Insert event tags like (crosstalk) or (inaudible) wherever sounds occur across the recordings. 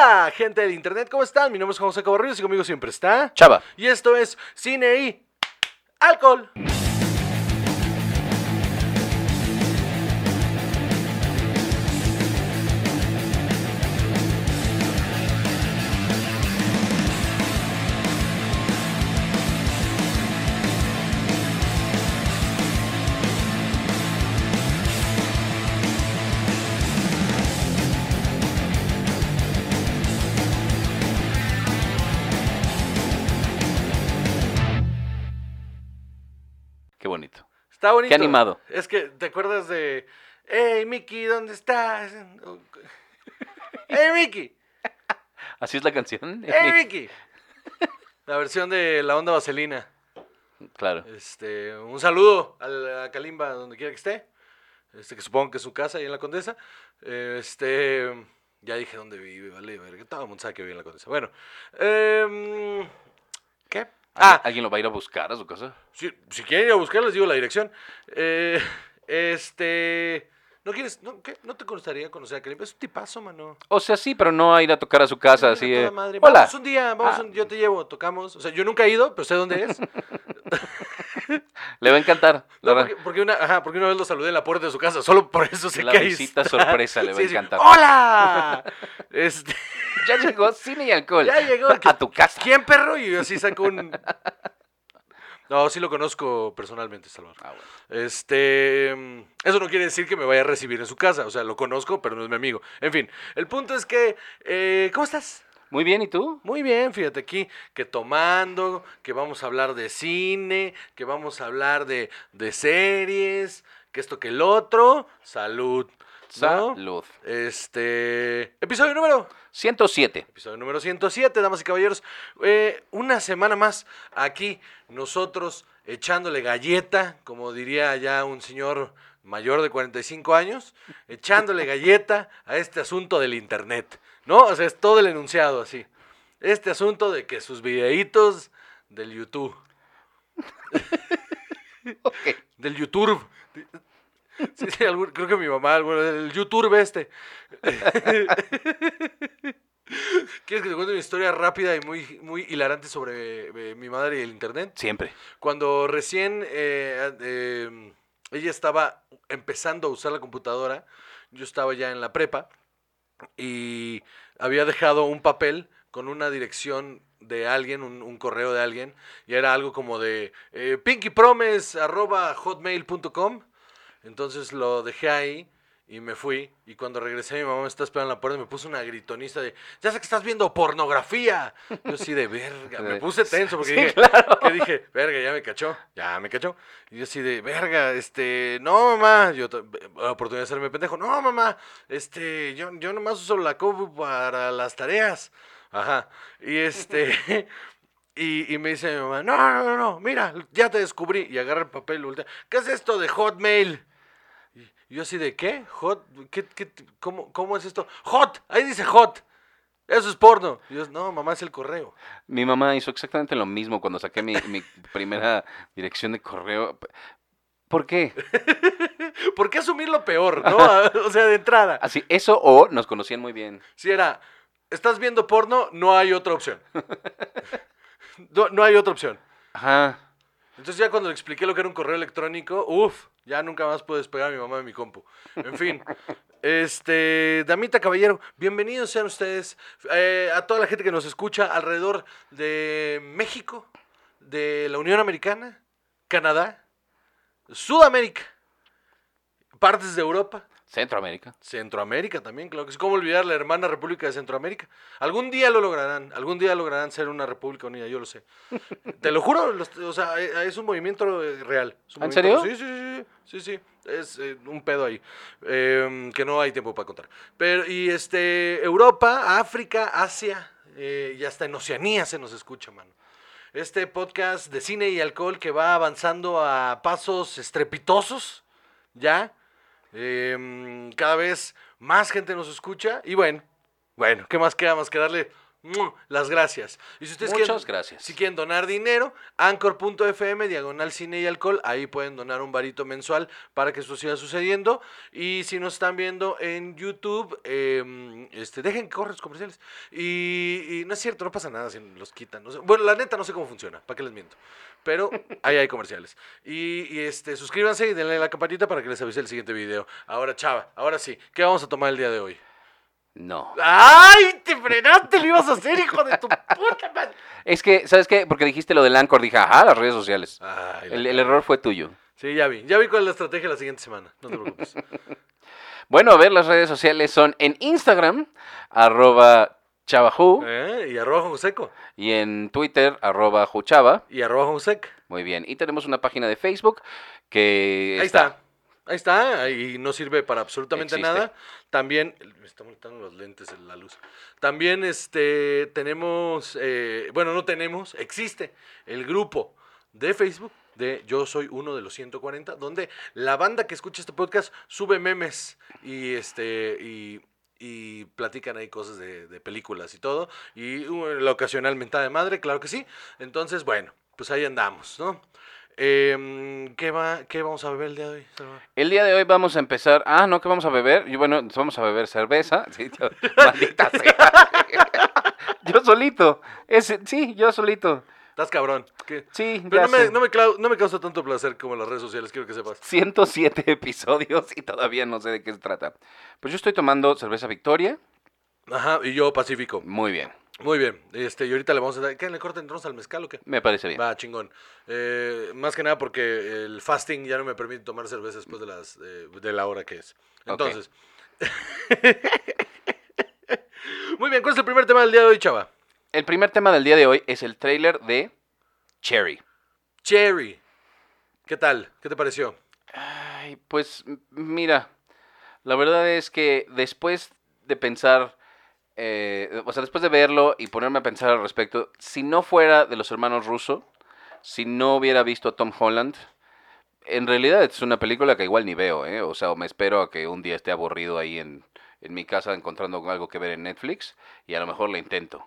Hola, gente del internet, ¿cómo están? Mi nombre es José Cabarrillos y conmigo siempre está. Chava. Y esto es Cine y Alcohol. Está bonito. Qué animado. Es que, ¿te acuerdas de... Hey, Mickey, ¿dónde estás? (laughs) Hey, Mickey. Así es la canción. Hey, (laughs) Mickey. La versión de La Onda Vaselina. Claro. Este, un saludo a la Kalimba, donde quiera que esté. Este, que supongo que es su casa ahí en la Condesa. Este, ya dije dónde vive, vale, verga. Todo el mundo sabe que vive en la Condesa. Bueno, em. Ah. ¿Alguien lo va a ir a buscar a su casa? si, si quieren ir a buscar, les digo la dirección. Eh, este, ¿no quieres, no, qué? ¿No te gustaría conocer a Kalimba? Es un tipazo, mano. O sea, sí, pero no a ir a tocar a su casa Sí, así. eh, madre. Hola. Vamos un día, vamos Ah. un- yo te llevo, tocamos. O sea, yo nunca he ido, pero sé dónde es. (laughs) (laughs) Le va a encantar. No, porque, porque una, ajá, porque una vez lo saludé en la puerta de su casa, solo por eso sé La visita sorpresa le va a sí, encantar. ¡Hola! (laughs) Este, Ya llegó cine y alcohol. ya llegó. (laughs) A tu casa. ¿Quién, perro? Y yo así saco un... (laughs) No, sí lo conozco personalmente, Salvador. Ah, bueno. Este, mm, eso no quiere decir que me vaya a recibir en su casa, o sea, lo conozco, pero no es mi amigo. En fin, el punto es que, eh, ¿cómo estás? Muy bien, ¿y tú? Muy bien, fíjate aquí, que tomando, que vamos a hablar de cine, que vamos a hablar de, de series, que esto que el otro, salud. ¿No? Salud. Este, episodio número, 107. episodio número 107, damas y caballeros. Eh, una semana más aquí, nosotros echándole galleta, como diría ya un señor mayor de 45 años, echándole (laughs) galleta a este asunto del internet, ¿no? O sea, es todo el enunciado así. Este asunto de que sus videitos del YouTube, (laughs) Ok. del YouTube. Sí, sí, algún- creo que mi mamá, el YouTube este. (laughs) ¿Quieres que te cuente una historia rápida y muy, muy hilarante sobre eh, mi madre y el internet? Siempre. Cuando recién eh, eh, ella estaba empezando a usar la computadora, yo estaba ya en la prepa y había dejado un papel con una dirección de alguien, un, un correo de alguien, y era algo como de eh, pinkypromise.hotmail.com. Entonces lo dejé ahí y me fui. Y cuando regresé, mi mamá me estaba esperando en la puerta y me puso una gritonista de: Ya sé que estás viendo pornografía. Yo así de verga. Me (laughs) puse tenso porque Sí, dije: claro. que dije, verga, ya me cachó, ya me cachó. Y yo así de, verga, este, no, mamá, yo, la oportunidad de hacerme pendejo, no, mamá, este, yo, yo nomás uso la compu para las tareas. Ajá, y este, (laughs) y, y me dice mi mamá, no, no, no, no, mira, ya te descubrí. Y agarra el papel y voltea, ¿qué es esto de Hotmail? Y yo así de, ¿qué? ¿Hot? ¿Qué, qué, cómo, ¿Cómo es esto? ¡Hot! Ahí dice hot. Eso es porno. Y yo, no, mamá, es el correo. Mi mamá hizo exactamente lo mismo cuando saqué mi, mi (laughs) primera dirección de correo. ¿Por qué? (laughs) ¿Por qué asumir lo peor, no? (laughs) O sea, de entrada. Así, eso o nos conocían muy bien. Si era, estás viendo porno, no hay otra opción. No, no hay otra opción. Ajá. Entonces ya cuando le expliqué lo que era un correo electrónico, uff, ya nunca más pude despegar a mi mamá de mi compu. En fin, (laughs) este, damita caballero, bienvenidos sean ustedes eh, a toda la gente que nos escucha alrededor de México, de la Unión Americana, Canadá, Sudamérica, partes de Europa. Centroamérica. Centroamérica también, claro que sí. ¿Cómo olvidar la hermana República de Centroamérica? Algún día lo lograrán, algún día lograrán ser una república unida, yo lo sé. (laughs) Te lo juro, los- o sea, eh, es un movimiento eh, real. un ¿En movimiento- serio? Sí, sí, sí, sí, sí, es eh, un pedo ahí, eh, que no hay tiempo para contar. Pero, y este, Europa, África, Asia, eh, y hasta en Oceanía se nos escucha, mano. Este podcast de cine y alcohol que va avanzando a pasos estrepitosos, ¿ya? Em, cada vez más gente nos escucha y bueno, bueno, ¿qué más queda más que darle las gracias. Y si ustedes Muchas quieren, gracias. si quieren donar dinero, anchor.fm, diagonal cine y alcohol, ahí pueden donar un varito mensual para que esto siga sucediendo. Y si nos están viendo en YouTube, eh, este, dejen que corran los comerciales. Y, y no es cierto, no pasa nada si los quitan. no sé. Bueno, la neta no sé cómo funciona, ¿para qué les miento? Pero ahí hay comerciales. Y, y, este, suscríbanse y denle la campanita para que les avise el siguiente video. Ahora, chava, ahora sí, ¿qué vamos a tomar el día de hoy? No. ¡Ay! ¡Te frenaste! ¡Lo ibas a hacer, hijo de tu puta madre! Es que, ¿sabes qué? Porque dijiste lo del Anchor, dije, ajá, las redes sociales. Ay, la El, el error fue tuyo. Sí, ya vi. Ya vi cuál es la estrategia la siguiente semana. No te preocupes. (laughs) Bueno, a ver, las redes sociales son en Instagram, arroba chavajú, ¿Eh? Y arroba Joseco. y en Twitter, arroba juchava. Y arroba Josec. Muy bien. Y tenemos una página de Facebook que Ahí está. Ahí está. Y no sirve para absolutamente Existe. nada. También. Me están molestando los lentes en la luz. También este tenemos. eh, bueno, no tenemos. Existe el grupo de Facebook de Yo Soy Uno de los 140, donde la banda que escucha este podcast sube memes y este. Y, y platican ahí cosas de, películas y todo. Y uh, la ocasional mentada de madre, claro que sí. Entonces, bueno, pues ahí andamos, ¿no? Em, ¿qué, va, ¿Qué vamos a beber el día de hoy? El día de hoy vamos a empezar. Ah, no, ¿qué vamos a beber? Y bueno, vamos a beber cerveza. (laughs) Sí, yo- (laughs) yo solito. Ese, sí, yo solito. Estás cabrón. ¿Qué? Sí, Pero ya no me, no, me no me causa tanto placer como las redes sociales, quiero que sepas. 107 (laughs) episodios y todavía no sé de qué se trata. Pues yo estoy tomando cerveza Victoria. Ajá, y yo Pacífico. Muy bien, Muy bien. Este, y ahorita le vamos a dar. ¿Qué le corten entonces al mezcal o qué? me parece bien. Va, chingón. Eh, más que nada porque el fasting ya no me permite tomar cerveza después de las eh, de la hora que es. Entonces. (laughs) Muy bien, ¿cuál es el primer tema del día de hoy, chava? El primer tema del día de hoy es el tráiler de Cherry. Cherry. ¿Qué tal? ¿Qué te pareció? Ay, pues mira, la verdad es que después de pensar, eh, o sea, después de verlo y ponerme a pensar al respecto, si no fuera de los hermanos Russo, si no hubiera visto a Tom Holland, en realidad es una película que igual ni veo, ¿eh? O sea, me espero a que un día esté aburrido ahí en, en mi casa encontrando algo que ver en Netflix y a lo mejor la intento.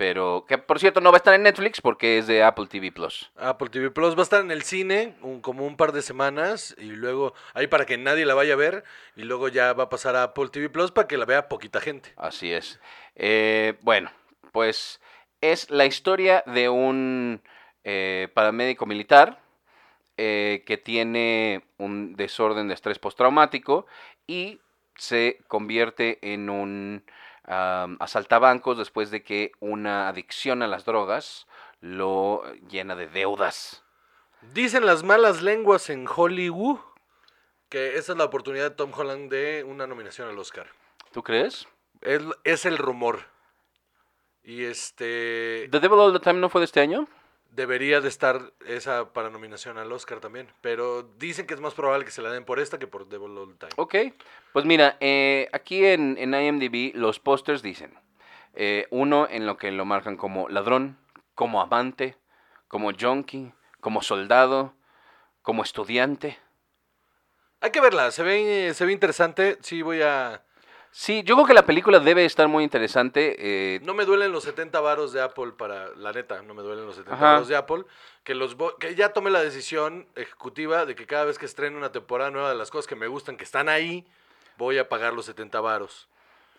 Pero, que por cierto no va a estar en Netflix porque es de Apple TV Plus. Apple TV Plus va a estar en el cine un- como un par de semanas y luego ahí para que nadie la vaya a ver y luego ya va a pasar a Apple TV Plus para que la vea poquita gente. Así es. Eh, bueno, pues es la historia de un eh, paramédico militar eh, que tiene un desorden de estrés postraumático y se convierte en un am, asaltabancos después de que una adicción a las drogas lo llena de deudas. Dicen las malas lenguas en Hollywood que esa es la oportunidad de Tom Holland de una nominación al Oscar. ¿Tú crees? Es, es el rumor. Y este ¿The Devil All the Time no fue de este año? Debería de estar esa para nominación al Oscar también, pero dicen que es más probable que se la den por esta que por Devil All Time. Ok, pues mira, eh, aquí en, en IMDb los pósters dicen, eh, uno en lo que lo marcan como ladrón, como amante, como junkie, como soldado, como estudiante. Hay que verla, se ve se ve interesante, sí voy a Sí, yo creo que la película debe estar muy interesante. eh, No me duelen los 70 varos de Apple para, la neta, no me duelen los 70 Ajá. varos de Apple. Que, los que ya tomé la decisión ejecutiva de que cada vez que estrene una temporada nueva de las cosas que me gustan, que están ahí, voy a pagar los 70 varos.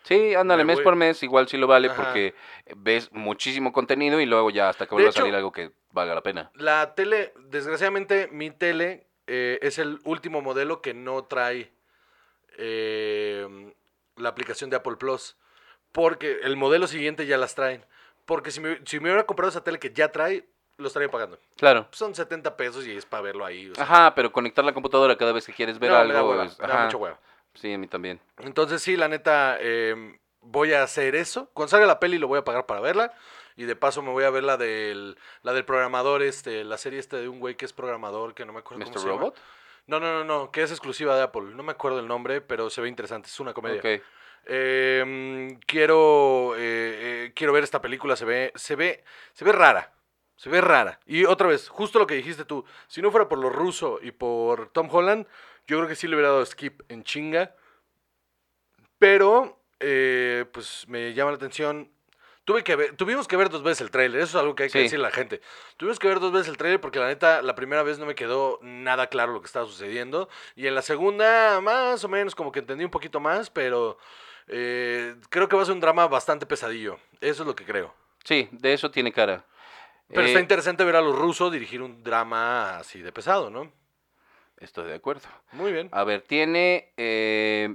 sí, ándale, me mes por mes, igual sí lo vale Ajá. porque ves muchísimo contenido y luego ya hasta que vuelva a salir algo que valga la pena. La tele, desgraciadamente, mi tele eh, es el último modelo que no trae eh, la aplicación de Apple Plus. Porque el modelo siguiente ya las traen. Porque si me, si me hubiera comprado esa tele que ya trae, lo estaría pagando. Claro. Son 70 pesos y es para verlo ahí. o sea, Ajá, pero conectar la computadora cada vez que quieres ver no, algo. me da hueva, es- me da ajá. mucha hueva. Sí, a mí también. Entonces sí, la neta, eh, voy a hacer eso. Cuando salga la peli lo voy a pagar para verla. Y de paso me voy a ver la del, la del programador, este, la serie este de un güey que es programador, que no me acuerdo cómo ¿Mr. se llama. No, no, no, no, que es exclusiva de Apple. No me acuerdo el nombre, pero se ve interesante. Es una comedia. Ok. Eh, quiero, eh, eh, quiero ver esta película. Se ve, se ve, se ve rara. Se ve rara. Y otra vez, justo lo que dijiste tú. Si no fuera por lo ruso y por Tom Holland, yo creo que sí le hubiera dado skip en chinga. Pero, eh, pues me llama la atención. Tuve que ver, tuvimos que ver dos veces el tráiler, eso es algo que hay que Sí. decirle a la gente. Tuvimos que ver dos veces el tráiler porque la neta, la primera vez no me quedó nada claro lo que estaba sucediendo. Y en la segunda, más o menos, como que entendí un poquito más, pero eh, creo que va a ser un drama bastante pesadillo. Eso es lo que creo. Sí, de eso tiene cara. Pero Eh, está interesante ver a los rusos dirigir un drama así de pesado, ¿no? Estoy de acuerdo. Muy bien. A ver, tiene. eh,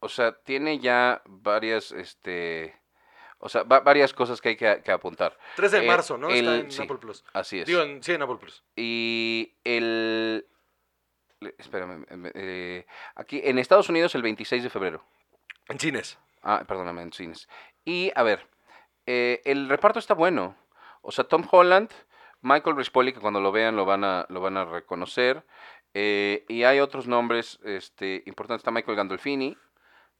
o sea, tiene ya varias. Este. O sea, va- varias cosas que hay que, que apuntar. 13 de eh, marzo, ¿no? Está en sí. Apple Plus. Así es. Digo, en- sí, en Apple Plus. Y el. Espérame. eh, aquí en Estados Unidos el 26 de febrero. En cines. Ah, perdóname, en cines. Y a ver, eh, el reparto está bueno. O sea, Tom Holland, Michael Rispoli, que cuando lo vean lo van a, lo van a reconocer. y hay otros nombres este, importantes. Está Michael Gandolfini.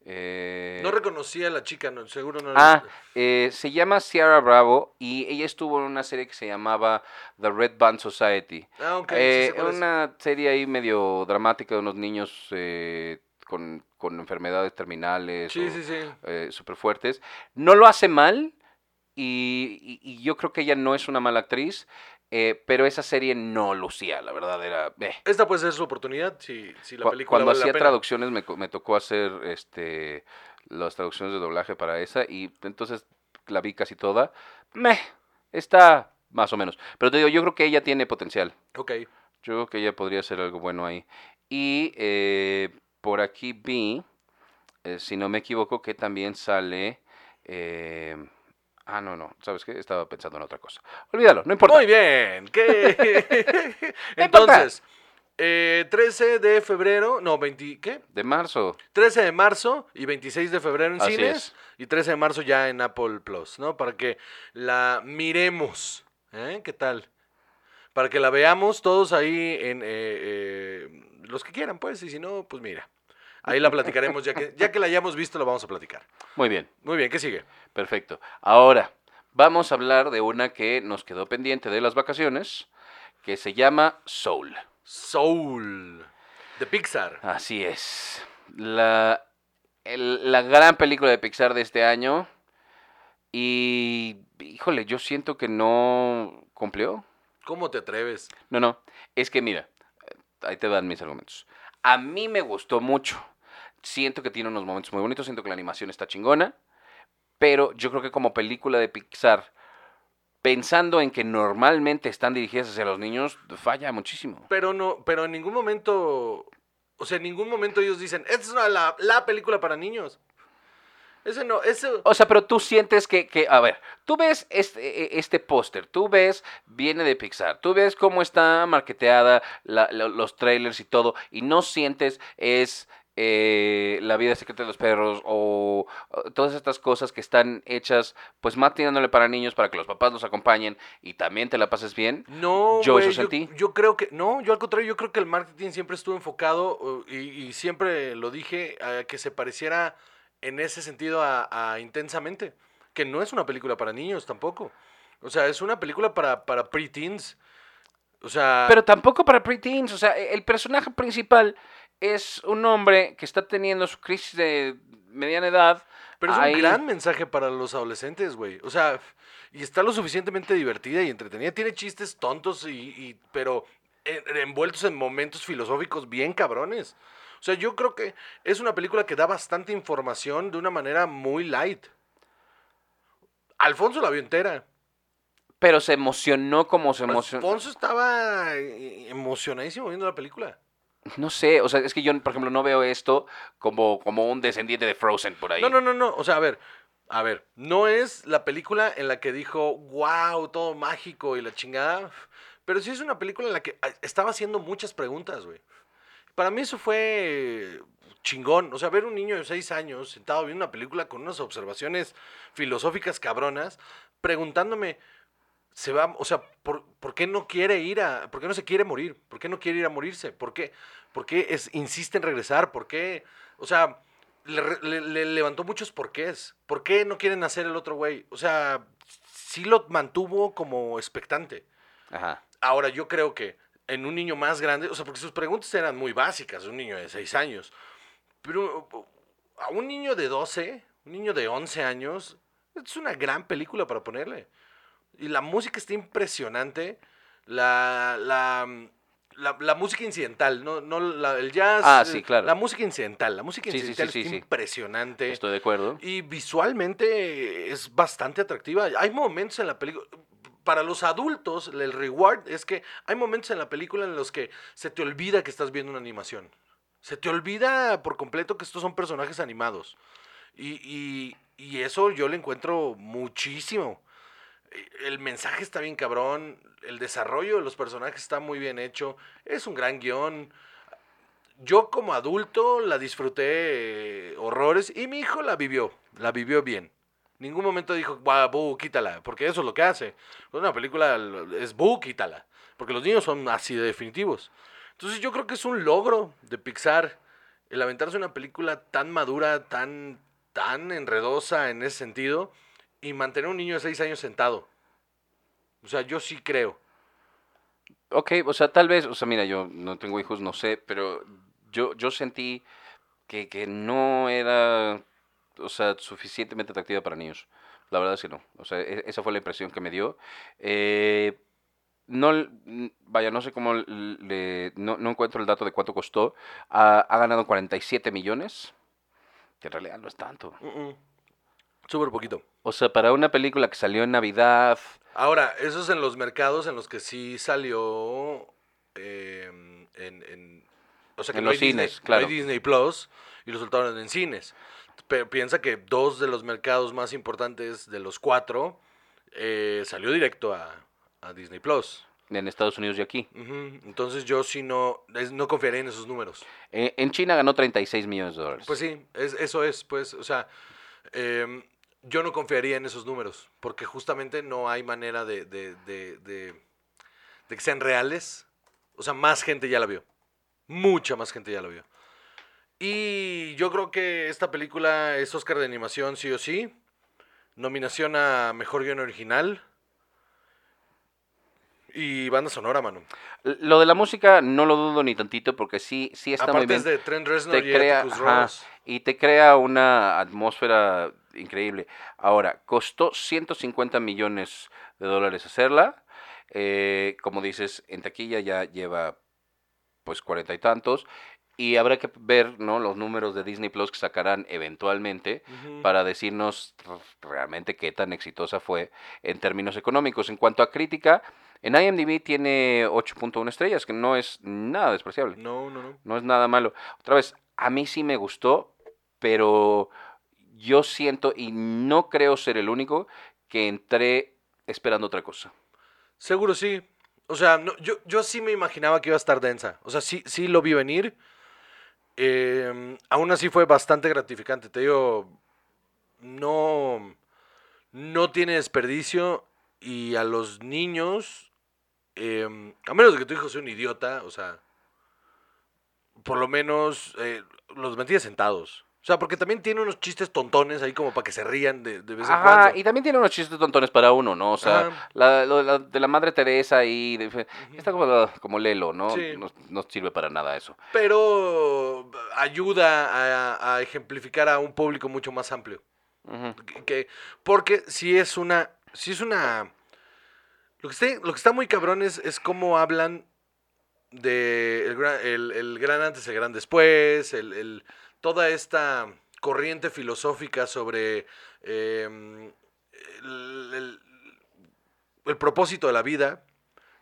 Eh, No reconocía a la chica, no, seguro no. Ah, eh, se llama Ciara Bravo y ella estuvo en una serie que se llamaba The Red Band Society. Ah, ok. sí Eh, es. una serie ahí medio dramática de unos niños eh, con, con enfermedades terminales. Sí, o, sí, sí. eh, súper fuertes. No lo hace mal y, y- y yo creo que ella no es una mala actriz, eh, pero esa serie no lucía, la verdad era... eh. Esta puede ser su oportunidad si, si la Cu- película Cuando vale la hacía pena. traducciones me, me tocó hacer este las traducciones de doblaje para esa y entonces la vi casi toda. Meh, está más o menos. Pero te digo, yo creo que ella tiene potencial. Ok. Yo creo que ella podría hacer algo bueno ahí. Y eh, por aquí vi, eh, si no me equivoco, que también sale... ah, no, no, ¿sabes qué? Estaba pensando en otra cosa. Olvídalo, no importa. Muy bien. ¿Qué? (laughs) Entonces, eh, 13 de febrero, no, 20, ¿qué? De marzo. 13 de marzo y 26 de febrero en Así cines es. y 13 de marzo ya en Apple Plus, ¿no? Para que la miremos, ¿eh? ¿Qué tal? Para que la veamos todos ahí en eh, eh, los que quieran, pues, y si no, pues mira. Ahí la platicaremos, ya que, ya que la hayamos visto, la vamos a platicar. Muy bien. Muy bien, ¿qué sigue? Perfecto. Ahora, vamos a hablar de una que nos quedó pendiente de las vacaciones, que se llama Soul. Soul, de Pixar. Así es. La, el- la gran película de Pixar de este año. Y, híjole, yo siento que no cumplió. ¿Cómo te atreves? No, no. Es que mira, ahí te dan mis argumentos. A mí me gustó mucho. Siento que tiene unos momentos muy bonitos, siento que la animación está chingona. Pero yo creo que como película de Pixar, pensando en que normalmente están dirigidas hacia los niños, falla muchísimo. Pero no, pero en ningún momento, o sea, en ningún momento ellos dicen, esta es una- la, la película para niños. Ese no, ese... O sea, pero tú sientes que, que a ver, tú ves este, e- este póster, tú ves, viene de Pixar, tú ves cómo está marketeada la- la- los trailers y todo, y no sientes es eh, la vida secreta de los perros o, o todas estas cosas que están hechas, pues más tirándole para niños, para que los papás los acompañen y también te la pases bien. No, Yo eso sentí. Yo, creo que, no, yo al contrario, yo creo que el marketing siempre estuvo enfocado uh, y, y siempre lo dije, a que se pareciera en ese sentido a, a Intensamente, que no es una película para niños tampoco. O sea, es una película para, para preteens. O sea, Pero tampoco para preteens, o sea, el personaje principal es un hombre que está teniendo su crisis de mediana edad. Pero es Ahí- un gran mensaje para los adolescentes, güey. O sea, y está lo suficientemente divertida y entretenida. Tiene chistes tontos, y, y- pero en- envueltos en momentos filosóficos bien cabrones. O sea, yo creo que es una película que da bastante información de una manera muy light. Alfonso la vio entera. Pero se emocionó como se emocionó. Alfonso estaba eh, emocionadísimo viendo la película. No sé, o sea, es que yo, por ejemplo, no veo esto como, como un descendiente de Frozen por ahí. No, no, no, no. O sea, a ver, a ver, no es la película en la que dijo, wow, todo mágico y la chingada. Pero sí es una película en la que estaba haciendo muchas preguntas, güey. Para mí eso fue chingón. O sea, ver un niño de seis años sentado viendo una película con unas observaciones filosóficas cabronas, preguntándome, se va, o sea, ¿por, por qué no quiere ir a, por qué no se quiere morir? ¿Por qué no quiere ir a morirse? ¿Por qué, por qué es, insiste en regresar? ¿Por qué? O sea, le, le- le levantó muchos porqués. ¿Por qué no quieren hacer el otro güey? O sea, sí lo mantuvo como expectante. Ajá. Ahora, yo creo que en un niño más grande, o sea, porque sus preguntas eran muy básicas, un niño de 6 años. Pero a un niño de 12, un niño de 11 años, Es una gran película para ponerle. Y la música está impresionante. La, la, la, la música incidental, no, no la- el jazz. Ah, sí, eh, claro. La música incidental. La música Sí, incidental sí, sí, está sí. impresionante. Estoy de acuerdo. Y visualmente es bastante atractiva. Hay momentos en la película. Para los adultos, el reward es que hay momentos en la película en los que se te olvida que estás viendo una animación. Se te olvida por completo que estos son personajes animados. Y, y- y eso yo le encuentro muchísimo. El mensaje está bien cabrón. El desarrollo de los personajes está muy bien hecho. Es un gran guion. Yo como adulto la disfruté eh, horrores y mi hijo la vivió, la vivió bien. Ningún momento dijo, "Buah, bu, quítala, porque eso es lo que hace. Una película es bu, quítala, porque los niños son así de definitivos. Entonces yo creo que es un logro de Pixar el aventarse una película tan madura, tan, tan enredosa en ese sentido y mantener un niño de seis años sentado. O sea, yo sí creo. Ok, o sea, tal vez, o sea, mira, yo no tengo hijos, no sé, pero yo, yo sentí que, que no era, o sea, suficientemente atractiva para niños. La verdad es que no. O sea, e- esa fue la impresión que me dio. Eh, no, vaya, no sé cómo le, no, no encuentro el dato de cuánto costó. Ha, ha ganado 47 millones, que en realidad no es tanto. Mm, mm. Súper poquito. O sea, para una película que salió en Navidad, Ahora, eso es en los mercados en los que sí salió eh, en, en- O sea, que En no, los hay Disney, cines, no claro. hay Disney Plus y lo soltaron en cines. Pero piensa que dos de los mercados más importantes de los cuatro eh, salió directo a, a Disney Plus. en Estados Unidos y aquí. Entonces yo sí no, es- no confiaría en esos números. Eh, en China ganó 36 millones de dólares. Pues sí, es, eso es, pues, o sea, em, yo no confiaría en esos números, porque justamente no hay manera de, de, de, de- que sean reales. O sea, más gente ya la vio. Mucha más gente ya la vio. Y yo creo que esta película es Oscar de animación, sí o sí. Nominación a Mejor Guión Original. Y banda sonora, mano. Lo de la música no lo dudo ni tantito porque sí, sí está muy Aparte bien. es de Trent Reznor te y crea, ajá, y te crea una atmósfera increíble. Ahora, costó 150 millones de dólares hacerla. Eh, como dices, en taquilla ya lleva pues cuarenta y tantos. Y habrá que ver ¿no? los números de Disney Plus que sacarán eventualmente para decirnos realmente qué tan exitosa fue en términos económicos. En cuanto a crítica, en IMDb tiene 8.1 estrellas, que no es nada despreciable. No, no, no. No es nada malo. Otra vez, a mí sí me gustó, pero yo siento, y no creo ser el único, que entré esperando otra cosa. Seguro sí. O sea, yo, yo sí me imaginaba que iba a estar densa. O sea, sí, sí lo vi venir. Eh, aún así fue bastante gratificante. Te digo, no, no tiene desperdicio. Y a los niños, eh, a menos de que tu hijo sea un idiota, o sea, por lo menos eh, los mantienes sentados. O sea, porque también tiene unos chistes tontones ahí como para que se rían de, de vez en Ajá, cuando. y también tiene unos chistes tontones para uno, ¿no? O sea, la, lo de la, de la madre Teresa ahí, de- está como, como Lelo, ¿no? Sí. ¿no? no sirve para nada eso. pero ayuda a, a ejemplificar a un público mucho más amplio. Que- que- porque si es una, si es una, lo que está, lo que está muy cabrón es, es cómo hablan de el, gran- el- el gran antes, el gran después, el, el- toda esta corriente filosófica sobre em, el, el- el propósito de la vida.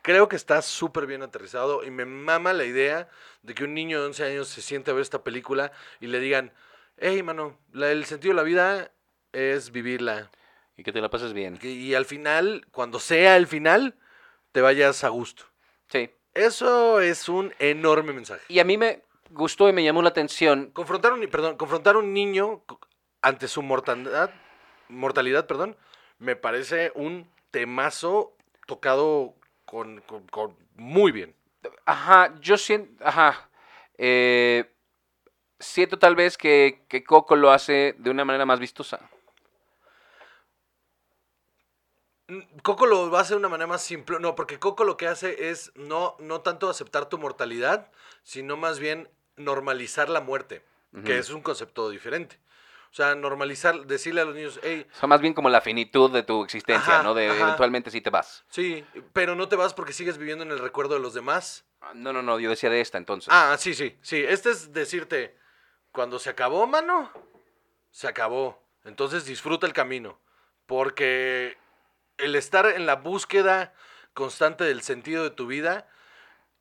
Creo que está súper bien aterrizado y me mama la idea de que un niño de 11 años se siente a ver esta película y le digan, hey, mano, la- el sentido de la vida es vivirla. Y que te la pases bien. Y, y al final, cuando sea el final, te vayas a gusto. Sí. Eso es un enorme mensaje. Y a mí me gustó y me llamó la atención. Confrontar un, perdón, confrontar un niño ante su mortalidad, mortalidad, perdón, me parece un temazo tocado con, con- con- muy bien. Ajá, yo siento. Ajá. eh, siento tal vez que, que Coco lo hace de una manera más vistosa. Mm, Coco lo va a hacer de una manera más simple. No, porque Coco lo que hace es no, no tanto aceptar tu mortalidad, sino más bien normalizar la muerte, que es un concepto diferente. O sea, normalizar, decirle a los niños, hey, O sea, más bien como la finitud de tu existencia, Ajá, ¿no? De ajá. eventualmente sí te vas. sí, pero no te vas porque sigues viviendo en el recuerdo de los demás. Ah, No, no, no, yo decía de esta entonces. Ah, sí, sí, sí. Este es decirte, cuando se acabó, mano, se acabó. Entonces disfruta el camino. Porque el estar en la búsqueda constante del sentido de tu vida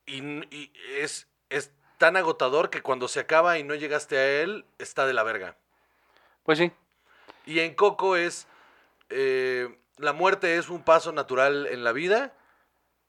y, y es, es tan agotador que cuando se acaba y no llegaste a él, está de la verga. Pues sí. Y en Coco es, eh, la muerte es un paso natural en la vida,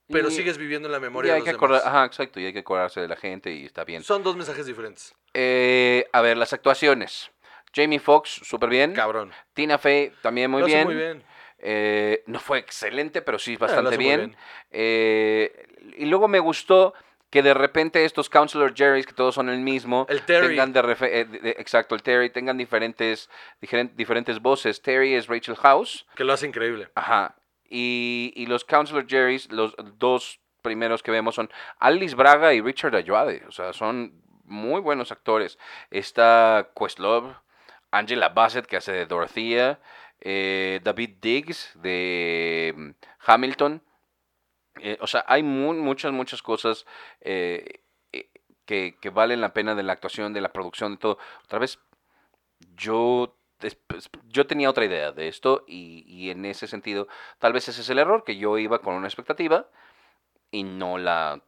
pero Y- sigues viviendo en la Y memoria hay de que los acordar, demás. ajá, exacto, y hay que acordarse de la gente y está bien. Son dos mensajes diferentes. Eh, a ver, las actuaciones. Jamie Foxx, súper bien. Cabrón. Tina Fey, también muy Lo bien. muy bien. Eh, no fue excelente, pero sí lo bastante bien. Eh, y luego me gustó que de repente estos Counselor Jerrys, que todos son el mismo, El Terry. tengan de, eh, de- exacto, el Terry, tengan diferentes, diferen- diferentes voces. Terry es Rachel House, Que lo hace increíble. ajá, y, y los Counselor Jerrys, los dos primeros que vemos son Alice Braga y Richard Ayoade, o sea, son muy buenos actores. Está Questlove, Angela Bassett, que hace de Dorothea, eh, David Diggs, de mm, Hamilton. Eh, o sea, hay mu- muchas, muchas cosas eh, eh, que, que valen la pena de la actuación, de la producción, de todo. Otra vez, yo, des- yo tenía otra idea de esto y, y en ese sentido, tal vez ese es el error, que yo iba con una expectativa y no la...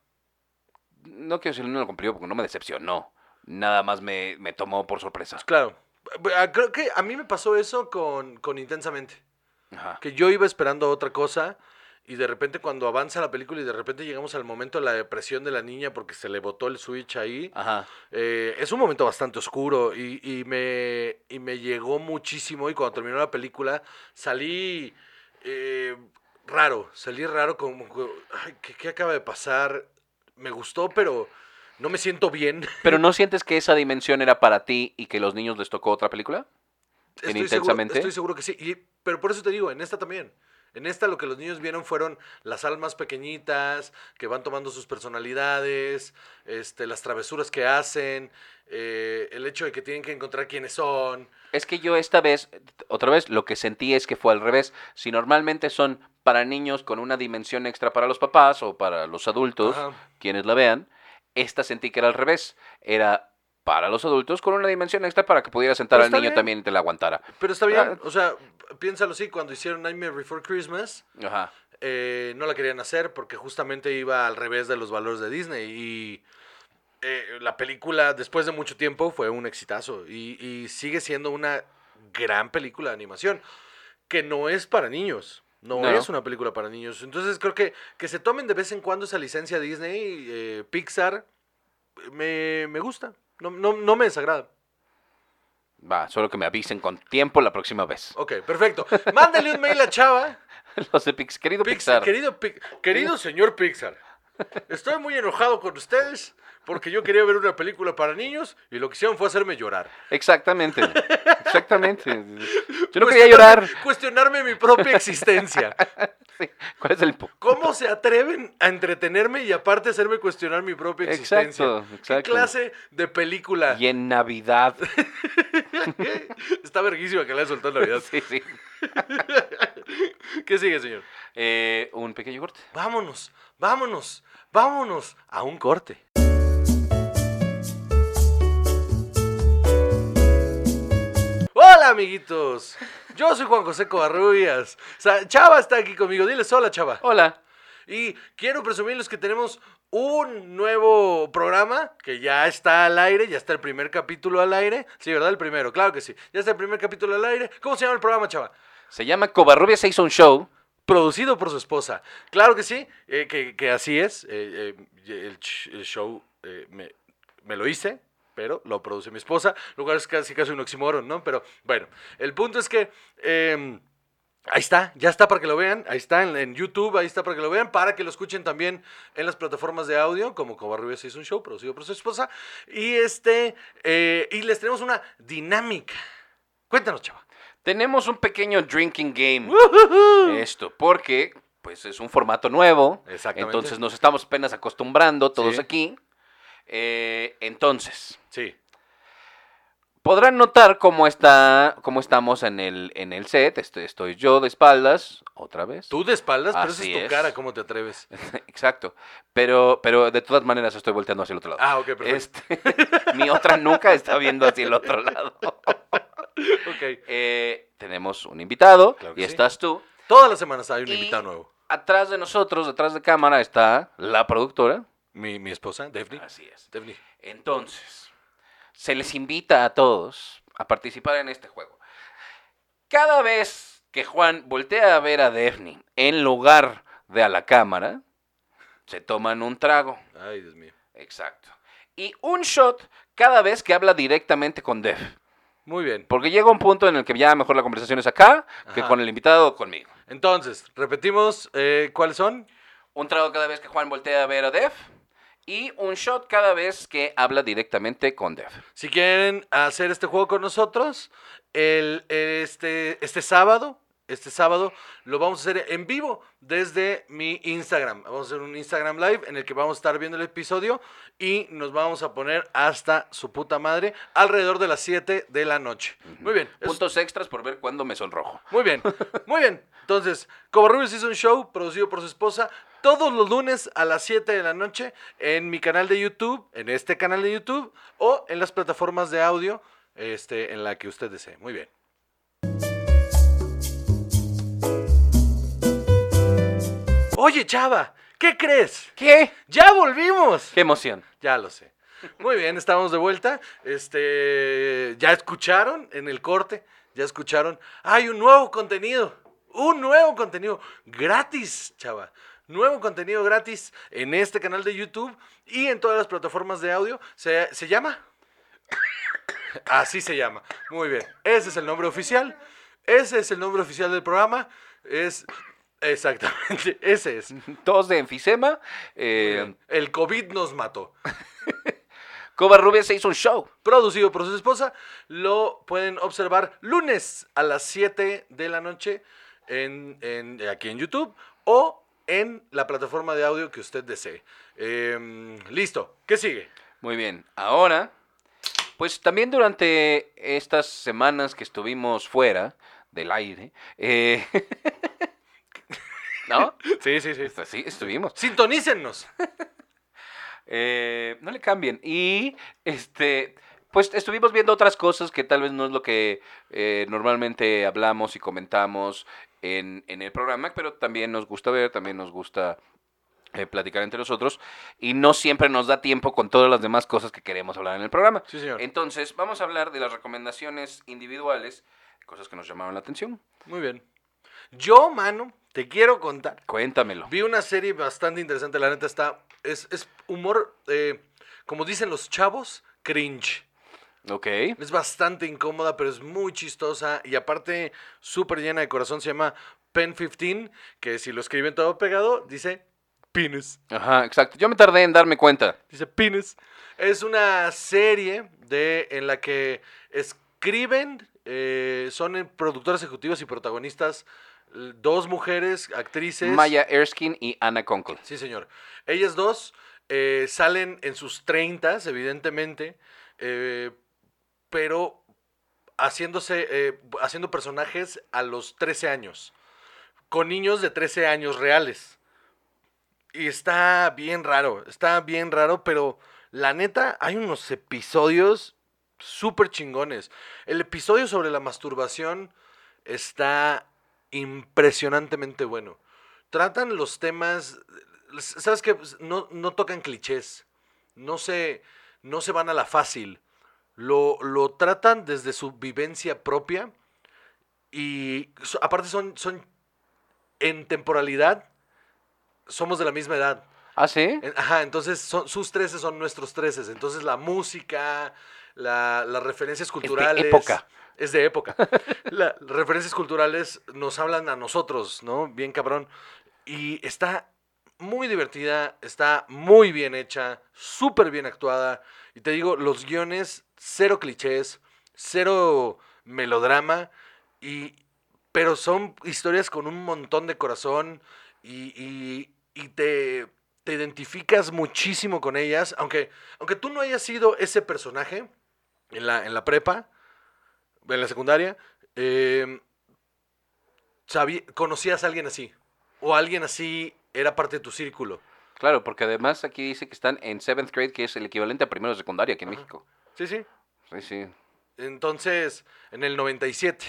No quiero decir no la cumplió porque no me decepcionó. Nada más me, me tomó por sorpresa. Claro. Ah, Creo que a mí me pasó eso con, con Intensamente. Ajá. Que yo iba esperando otra cosa y de repente cuando avanza la película y de repente llegamos al momento de la depresión de la niña porque se le botó el switch ahí, Ajá. eh, es un momento bastante oscuro y, y me, y me llegó muchísimo y cuando terminó la película salí eh, raro, salí raro como, ay, ¿qué, qué acaba de pasar? Me gustó, pero no me siento bien. (laughs) Pero ¿no sientes que esa dimensión era para ti y que los niños les tocó otra película? ¿En Estoy Intensamente? Seguro, estoy seguro que sí. Y- pero por eso te digo, en esta también. En esta lo que los niños vieron fueron las almas pequeñitas que van tomando sus personalidades, este, las travesuras que hacen, eh, el hecho de que tienen que encontrar quiénes son. Es que yo esta vez, otra vez, lo que sentí es que fue al revés. Si normalmente son para niños con una dimensión extra para los papás o para los adultos, Ajá. quienes la vean, esta sentí que era al revés. Era para los adultos con una dimensión extra para que pudiera sentar Pero al niño bien. también y te la aguantara. Pero está bien, Ah. o sea, piénsalo así, cuando hicieron Nightmare Before Christmas, Ajá. eh, no la querían hacer porque justamente iba al revés de los valores de Disney y eh, la película después de mucho tiempo fue un exitazo y, y sigue siendo una gran película de animación que no es para niños. No, No. es una película para niños. Entonces creo que que se tomen de vez en cuando esa licencia Disney, eh, Pixar, me, me gusta. No, no, no me desagrada. Va, solo que me avisen con tiempo la próxima vez. Ok, perfecto. Mándale un mail a Chava. (laughs) Los de Pix, querido Pixar, Pixar. Querido, querido señor Pixar, estoy muy enojado con ustedes porque yo quería ver una película para niños y lo que hicieron fue hacerme llorar. Exactamente. Exactamente. Yo no quería llorar. Cuestionarme mi propia existencia. (laughs) Sí. ¿Cuál es el ¿Cómo se atreven a entretenerme y aparte hacerme cuestionar mi propia existencia? Exacto, ¿Qué exacto. clase de película? Y en Navidad. (laughs) Está verguísima que la haya soltado en Navidad. (laughs) Sí, sí. ¿Qué sigue, señor? Eh, un pequeño corte. Vámonos, vámonos, vámonos a un corte. Hola, amiguitos. Yo soy Juan José Covarrubias. O sea, Chava está aquí conmigo. Diles hola, Chava. Hola. Y quiero presumirles que tenemos un nuevo programa que ya está al aire, ya está el primer capítulo al aire. Sí, ¿verdad? El primero, claro que sí. Ya está el primer capítulo al aire. ¿Cómo se llama el programa, Chava? Se llama Covarrubia se hizo un show. Producido por su esposa. Claro que sí, eh, que, que así es. eh, eh, el, show me, me lo hice, pero lo produce mi esposa, lo cual es casi casi un oxímoron, ¿no? Pero bueno, el punto es que eh, ahí está, ya está para que lo vean, ahí está en, en YouTube, ahí está para que lo vean, para que lo escuchen también en las plataformas de audio, como Covarrubias hizo un show, producido por su esposa. Y este, eh, y les tenemos una dinámica. Cuéntanos, chava. Tenemos un pequeño drinking game. Esto, porque pues es un formato nuevo. Exactamente. Entonces nos estamos apenas acostumbrando todos Sí. aquí. Eh, entonces, Sí. podrán notar cómo está, cómo estamos en el, en el set. Estoy, estoy yo de espaldas, otra vez. Tú de espaldas, pero esa Así es tu es. cara, ¿cómo te atreves? (laughs) Exacto. Pero, pero de todas maneras estoy volteando hacia el otro lado. Ah, ok, perfecto. Este, (laughs) mi otra nuca está viendo hacia el otro lado. (laughs) Ok. Eh, tenemos un invitado Claro y sí. estás tú. Todas las semanas hay un Y- invitado nuevo. Atrás de nosotros, detrás de cámara, está la productora. Mi, mi esposa, Daphne. Así es. Daphne. Entonces, se les invita a todos a participar en este juego. Cada vez que Juan voltea a ver a Daphne en lugar de a la cámara, se toman un trago. Ay, Dios mío. Exacto. Y un shot cada vez que habla directamente con Dev. Muy bien. Porque llega un punto en el que ya mejor la conversación es acá que con el invitado o conmigo. Entonces, repetimos eh, cuáles son. Un trago cada vez que Juan voltea a ver a Dev. Y un shot cada vez que habla directamente con Dev. Si quieren hacer este juego con nosotros, el, este, este sábado, este sábado lo vamos a hacer en vivo desde mi Instagram. Vamos a hacer un Instagram Live en el que vamos a estar viendo el episodio y nos vamos a poner hasta su puta madre alrededor de las 7 de la noche. Muy bien. Puntos extras por ver cuándo me sonrojo. Muy bien, muy bien. Entonces, Covarrubias hizo un show producido por su esposa todos los lunes a las 7 de la noche en mi canal de YouTube, en este canal de YouTube o en las plataformas de audio este, en la que usted desee. Muy bien. Oye, chava, ¿qué crees? ¿Qué? ¡Ya volvimos! ¡Qué emoción! Ya lo sé. Muy bien, estamos de vuelta. Este, ya escucharon en el corte, ya escucharon. Hay un nuevo contenido, un nuevo contenido gratis, chava. Nuevo contenido gratis en este canal de YouTube y en todas las plataformas de audio. ¿Se, se llama? (coughs) Así se llama. Muy bien. Ese es el nombre oficial. Ese es el nombre oficial del programa. Es exactamente, (laughs) ese es. Tos de enfisema. Eh, El COVID nos mató. (laughs) Covarrubias se hizo un show. producido por su esposa. Lo pueden observar lunes a las 7 de la noche en, en- aquí en YouTube o en la plataforma de audio que usted desee. Em, listo, ¿qué sigue? Muy bien. Ahora, pues también durante estas semanas que estuvimos fuera del aire, eh, (laughs) ¿no? (laughs) Sí, sí, sí. Pues sí, estuvimos. Sintonícennos. (laughs) Eh, no le cambien. Y este, pues estuvimos viendo otras cosas que tal vez no es lo que eh, normalmente hablamos y comentamos en, en el programa, pero también nos gusta ver, también nos gusta eh, platicar entre nosotros. Y no siempre nos da tiempo con todas las demás cosas que queremos hablar en el programa. Sí, señor. Entonces, vamos a hablar de las recomendaciones individuales, cosas que nos llamaron la atención. Muy bien. Yo, mano, te quiero contar. Cuéntamelo. Vi una serie bastante interesante, la neta está... Es, es humor, eh, como dicen los chavos, cringe. Ok. Es bastante incómoda, pero es muy chistosa y aparte súper llena de corazón. Se llama Pen 15, que si lo escriben todo pegado, dice penis. Ajá, exacto. Yo me tardé en darme cuenta. Dice penis. Es una serie de, en la que escriben, eh, son productoras ejecutivas y protagonistas, dos mujeres, actrices. Maya Erskine y Anna Conkle. Sí, señor. Ellas dos eh, salen en sus treintas, evidentemente, eh, pero haciéndose, eh, haciendo personajes a los 13 años, con niños de 13 años reales. Y está bien raro, está bien raro, pero la neta, hay unos episodios súper chingones. El episodio sobre la masturbación está impresionantemente bueno. Tratan los temas, ¿sabes qué? No, no tocan clichés, no se, no se van a la fácil, lo, lo tratan desde su vivencia propia y aparte son, son en temporalidad, somos de la misma edad. ¿Ah, sí? Ajá, entonces son, sus 13 son nuestros 13. Entonces la música, la- las referencias culturales. época. Es de época. (laughs) La- las referencias culturales nos hablan a nosotros, ¿no? Bien cabrón. Y está muy divertida, está muy bien hecha, súper bien actuada. Y te digo, los guiones, cero clichés, cero melodrama. Y, pero son historias con un montón de corazón y, y- y te, te identificas muchísimo con ellas, aunque, aunque tú no hayas sido ese personaje, en la, en la prepa, en la secundaria, eh, sabí- conocías a alguien así. O alguien así era parte de tu círculo. Claro, porque además aquí dice que están en seventh grade, que es el equivalente a primero de secundaria aquí en México. Sí, sí. Sí, sí, Entonces, en el 97,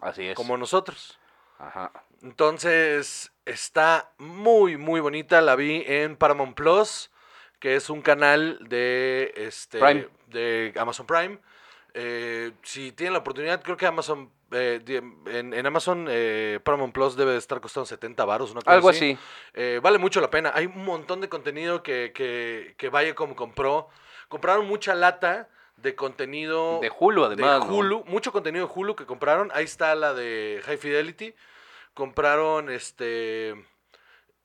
así es. como nosotros. Ajá. Entonces, está muy, muy bonita. La vi en Paramount Plus, que es un canal de, este, Prime. de Amazon Prime. Eh, si tienen la oportunidad, creo que Amazon, eh, en, en Amazon eh, Paramount Plus debe de estar costando 70 baros, una cosa Algo así. Eh, vale mucho la pena. Hay un montón de contenido que, que, que Viacom compró. Compraron mucha lata de contenido De Hulu, además. de ¿no? Hulu, mucho contenido de Hulu que compraron. Ahí está la de High Fidelity. Compraron este.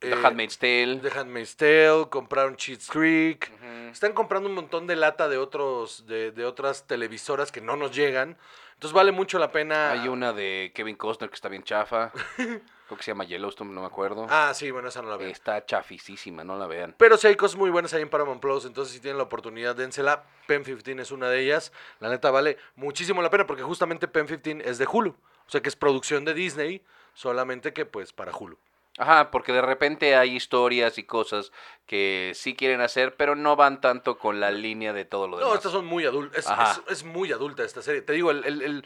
The eh, Handmaid's Tale. The Handmaid's Tale, compraron Cheats Creek. Están comprando un montón de lata de otros, de, de otras televisoras que no nos llegan. Entonces vale mucho la pena. Hay una de Kevin Costner que está bien chafa. (laughs) Creo que se llama Yellowstone, no me acuerdo. Ah, sí, bueno, esa no la veo. Está chafisísima, no la vean. Pero sí hay cosas muy buenas ahí en Paramount Plus, entonces si tienen la oportunidad, dénsela. Pen 15 es una de ellas. La neta vale muchísimo la pena porque justamente Pen 15 es de Hulu. O sea que es producción de Disney, solamente que pues para Hulu. Ajá, porque de repente hay historias y cosas que sí quieren hacer, pero no van tanto con la línea de todo lo demás. No, estas son muy adultas. Es, es- es muy adulta esta serie. Te digo, el, el, el,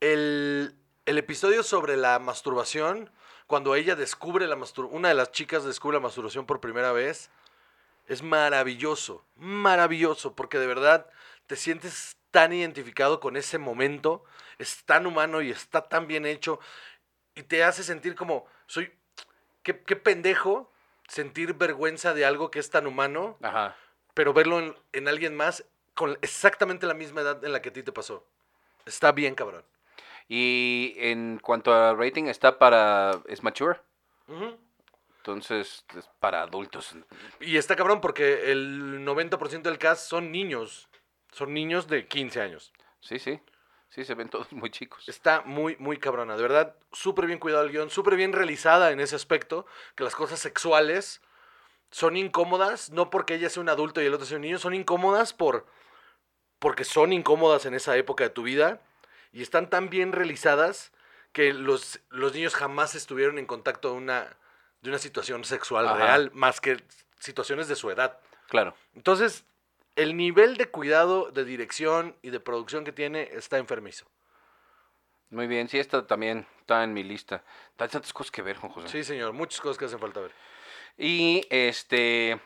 el- el episodio sobre la masturbación, cuando ella descubre la masturbación, una de las chicas descubre la masturbación por primera vez, es maravilloso, maravilloso, porque de verdad te sientes tan identificado con ese momento, es tan humano y está tan bien hecho, y te hace sentir como, soy, qué, qué pendejo sentir vergüenza de algo que es tan humano Ajá. pero verlo en, en alguien más con exactamente la misma edad en la que a ti te pasó. Está bien, cabrón. Y en cuanto a rating, está para. Es mature. Entonces, es para adultos. Y está cabrón porque el 90% del cast son niños. Son niños de 15 años. Sí, sí. Sí, se ven todos muy chicos. Está muy, muy cabrona. De verdad, súper bien cuidado el guion, súper bien realizada en ese aspecto. Que las cosas sexuales son incómodas, no porque ella sea un adulto y el otro sea un niño, son incómodas por porque son incómodas en esa época de tu vida y están tan bien realizadas que los, los niños jamás estuvieron en contacto de una, de una situación sexual Ajá. real, más que situaciones de su edad. Claro. Entonces, el nivel de cuidado, de dirección y de producción que tiene está enfermizo. Muy bien. Sí, esta también está en mi lista. Hay tantas cosas que ver, Juan José. Sí, señor, muchas cosas que hacen falta ver. Y este.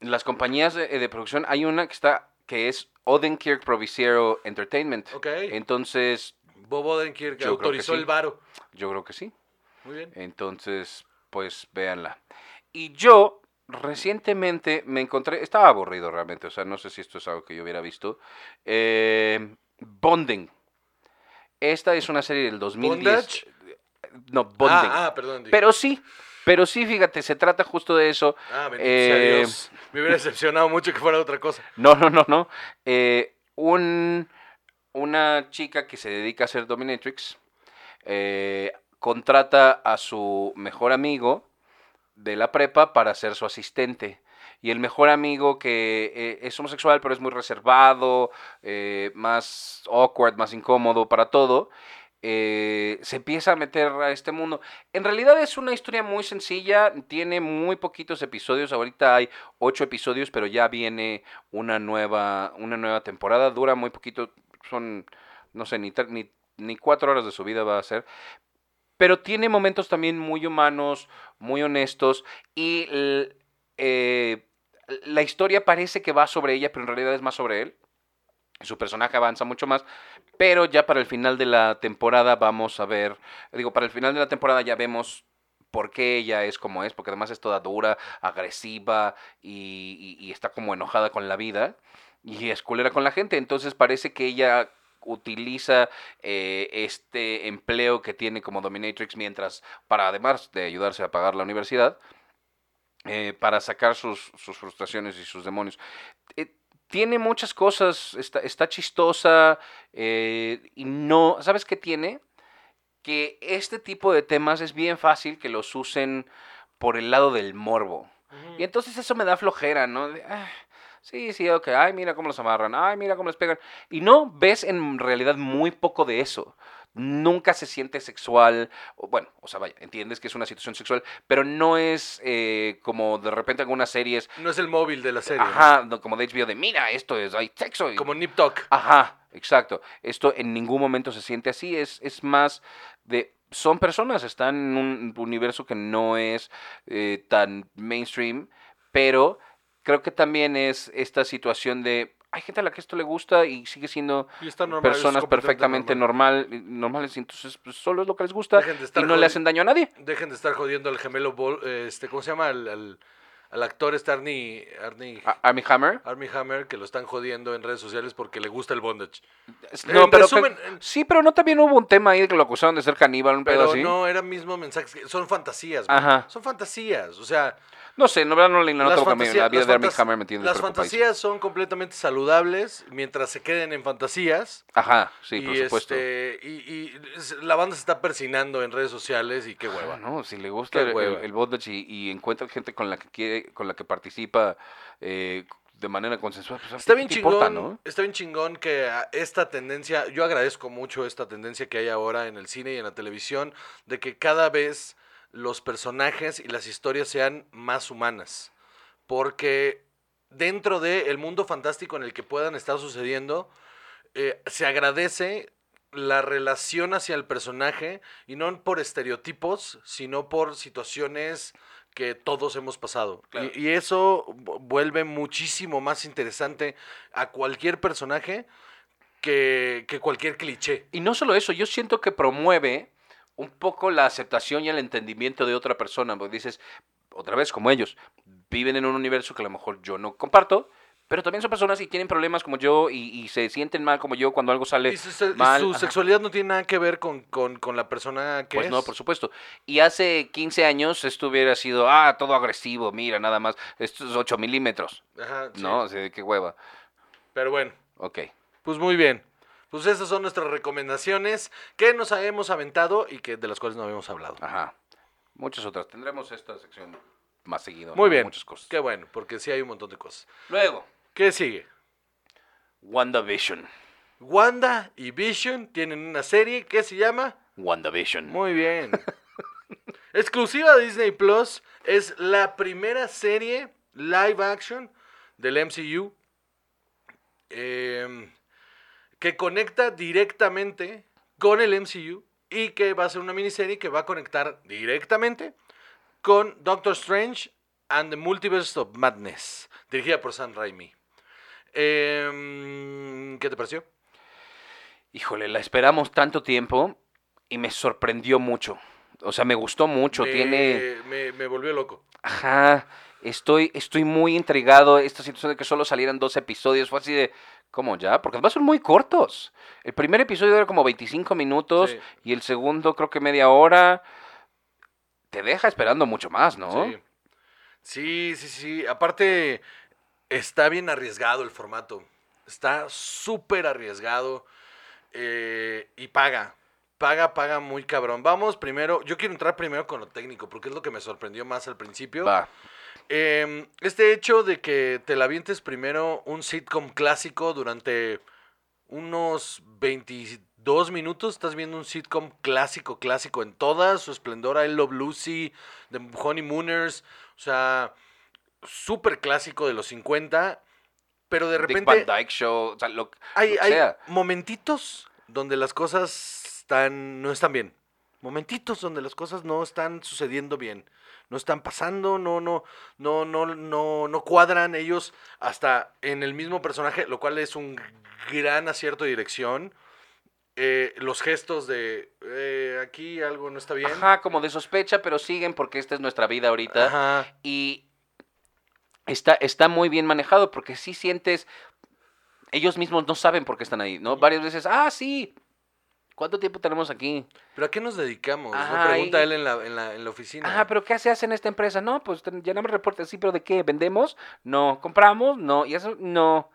Las compañías de, de producción, hay una que está. que es Odenkirk Provisiero Entertainment. Ok. Entonces, Bob Odenkirk autorizó sí. el varo. yo creo que sí. Muy bien. Entonces, pues véanla. Y yo recientemente me encontré, estaba aburrido realmente, o sea, no sé si esto es algo que yo hubiera visto. eh, Bonding. Esta es una serie del 2010. ¿Bondage? No, Bonding. Ah, ah, perdón. Pero sí, pero sí, fíjate, se trata justo de eso. Ah, bendito eh, Dios. Me hubiera decepcionado mucho que fuera otra cosa. No, no, no, no. Eh, un, una chica que se dedica a hacer dominatrix contrata a su mejor amigo de la prepa para ser su asistente. Y el mejor amigo que eh, es homosexual, pero es muy reservado, eh, más awkward, más incómodo para todo, eh, se empieza a meter a este mundo. En realidad es una historia muy sencilla, tiene muy poquitos episodios, ahorita hay ocho episodios, pero ya viene una nueva, una nueva temporada, dura muy poquito, son, no sé, ni, ni, ni cuatro horas de su vida va a ser, pero tiene momentos también muy humanos, muy honestos, y eh, la historia parece que va sobre ella, pero en realidad es más sobre él. Su personaje avanza mucho más, pero ya para el final de la temporada vamos a ver, digo, para el final de la temporada ya vemos por qué ella es como es, porque además es toda dura, agresiva y, y- y está como enojada con la vida y es culera con la gente. Entonces parece que ella utiliza eh, este empleo que tiene como dominatrix mientras, para además de ayudarse a pagar la universidad, eh, para sacar sus, sus frustraciones y sus demonios. Eh, tiene muchas cosas, está, está chistosa y no, ¿sabes qué tiene? Que este tipo de temas es bien fácil que los usen por el lado del morbo. Y entonces eso me da flojera, ¿no? De, ah, Sí, sí, ok. Ay, mira cómo los amarran. Ay, mira cómo les pegan. Y no ves en realidad muy poco de eso. Nunca se siente sexual. Bueno, o sea, vaya, entiendes que es una situación sexual, pero no es eh, como de repente algunas series. No es el móvil de la serie. Ajá, no, como de HBO, de mira, esto es, hay sexo. y- Como Nip Tuck. Ajá, exacto. Esto en ningún momento se siente así. Es, es más de. Son personas, están en un universo que no es eh, tan mainstream, pero creo que también es esta situación de. Hay gente a la que esto le gusta y sigue siendo Y normal, personas perfectamente normal. normal, normales, y entonces pues, solo es lo que les gusta Dejen de estar y no le hacen daño a nadie. Dejen de estar jodiendo al gemelo, Bol- eh, este, ¿cómo se llama? Al, al, al actor este Arnie, Arnie, A- Armie Hammer. Armie Hammer, que lo están jodiendo en redes sociales porque le gusta el bondage. No, en pero resumen, que- en- sí, pero no también hubo un tema ahí de que lo acusaron de ser caníbal, un pedo Pero así. no era mismo mensajes, que- son fantasías. Ajá. Son fantasías, o sea, No sé, no, verdad no le noto fantasías- la vida las de Armie Hammer me tiene las fantasías son completamente saludables mientras se queden en fantasías. Ajá, sí, y, por supuesto. este, y, y la banda se está persinando en redes sociales y qué hueva. Ah, no, si le gusta el, el, hueva. el bondage y, y encuentra gente con la que quiere, con la que participa eh, de manera consensual, pues Está ¿qué bien chingón, importa, no? está bien chingón que esta tendencia, yo agradezco mucho esta tendencia que hay ahora en el cine y en la televisión, de que cada vez los personajes y las historias sean más humanas. Porque dentro del mundo fantástico en el que puedan estar sucediendo, eh, se agradece la relación hacia el personaje y no por estereotipos, sino por situaciones que todos hemos pasado. Claro. Y, y eso vu- vuelve muchísimo más interesante a cualquier personaje que, que cualquier cliché. Y no solo eso, yo siento que promueve un poco la aceptación y el entendimiento de otra persona, porque dices, otra vez, como ellos, viven en un universo que a lo mejor yo no comparto, pero también son personas y tienen problemas como yo y, y se sienten mal como yo cuando algo sale Y su, y mal. su Ajá. sexualidad no tiene nada que ver con, con- con la persona que Pues es. no, por supuesto. Y hace 15 años esto hubiera sido, ah, todo agresivo, mira, nada más, esto es 8 milímetros, Ajá, sí. ¿no? O sea, qué hueva. Pero bueno. Ok. Pues muy bien. Pues esas son nuestras recomendaciones que nos hemos aventado y que de las cuales no habíamos hablado. Ajá. Muchas otras. Tendremos esta sección más seguido. Muy ¿no? bien. Muchas cosas. Qué bueno, porque sí hay un montón de cosas. Luego, ¿Qué sigue? WandaVision. Wanda y Vision tienen una serie que se llama WandaVision. Muy bien. (laughs) Exclusiva de Disney Plus. Es la primera serie live action del MCU. em, que conecta directamente con el MCU. Y que va a ser una miniserie que va a conectar directamente con Doctor Strange and the Multiverse of Madness. Dirigida por Sam Raimi. Em, ¿Qué te pareció? Híjole, la esperamos tanto tiempo y me sorprendió mucho. O sea, me gustó mucho. me, Tiene. me, me volvió loco. Ajá. Estoy, estoy muy intrigado. Esta situación de que solo salieran dos episodios fue así de. ¿Cómo ya? Porque además son muy cortos. El primer episodio era como 25 minutos Sí. y el segundo creo que media hora. Te deja esperando mucho más, ¿no? Sí. sí, sí, sí. Aparte, está bien arriesgado el formato. Está súper arriesgado eh, y paga. Paga, paga muy cabrón. Vamos primero, yo quiero entrar primero con lo técnico, porque es lo que me sorprendió más al principio. Va. Em, este hecho de que te la avientes primero un sitcom clásico durante unos 22 minutos, estás viendo un sitcom clásico, clásico en toda su esplendor, I Love Lucy, The Honeymooners, o sea, súper clásico de los 50, pero de Dick repente Van Dyke Show. O sea, lo, hay, lo que hay momentitos donde las cosas están, no están bien. Momentitos donde las cosas no están sucediendo bien. No están pasando, no, no, no, no, no, no cuadran ellos hasta en el mismo personaje, lo cual es un gran acierto de dirección. Eh, los gestos de eh, aquí algo no está bien. Ajá, como de sospecha, pero siguen porque esta es nuestra vida ahorita. Ajá. Y está, está muy bien manejado porque sí sientes. Ellos mismos no saben por qué están ahí, ¿no? Varias veces, ah, sí. ¿Cuánto tiempo tenemos aquí? ¿Pero a qué nos dedicamos? Ajá, pregunta y- él en la, en la, en la oficina. Ajá, pero ¿qué se hace en esta empresa? No, pues ten- ya no me reporta. Sí, pero ¿de qué? ¿Vendemos? No. ¿Compramos? No. ¿Y eso? No.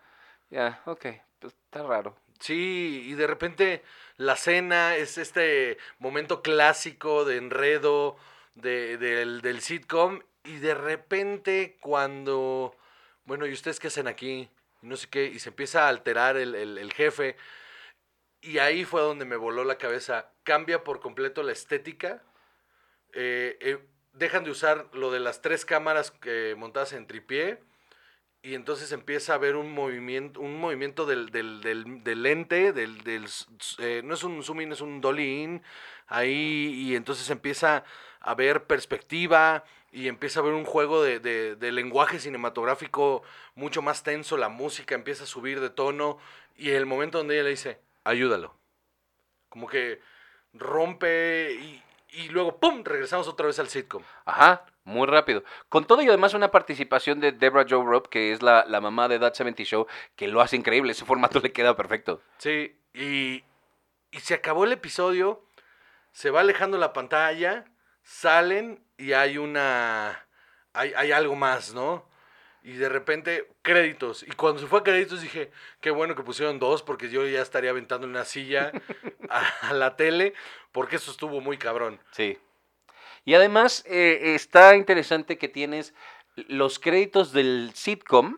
Ya, ok. Pues está raro. Sí, y de repente la cena es este momento clásico de enredo de- del, del sitcom y de repente cuando, bueno, ¿y ustedes qué hacen aquí? No sé qué, y se empieza a alterar el, el- el jefe. Y ahí fue donde me voló la cabeza. Cambia por completo la estética. Eh, eh, dejan de usar lo de las tres cámaras eh, montadas en tripié. Y entonces empieza a haber un movimiento, un movimiento del, del, del, lente, del, del no es un zoom in, es un dolly ahí, y entonces empieza a haber perspectiva, y empieza a haber un juego de, de- de lenguaje cinematográfico mucho más tenso, la música empieza a subir de tono, y el momento donde ella le dice, ayúdalo. Como que rompe y, y luego, ¡pum!, regresamos otra vez al sitcom. Ajá, muy rápido. Con todo y además una participación de Deborah Joe Robb, que es la, la mamá de That 70 Show, que lo hace increíble. Ese formato le queda perfecto. Sí, y, y se acabó el episodio, se va alejando la pantalla, salen y hay una... Hay, hay algo más, ¿no? Y de repente, créditos. Y cuando se fue a créditos dije, qué bueno que pusieron dos, porque yo ya estaría aventando una silla (laughs) a, a la tele, porque eso estuvo muy cabrón. Sí. Y además eh, está interesante que tienes los créditos del sitcom,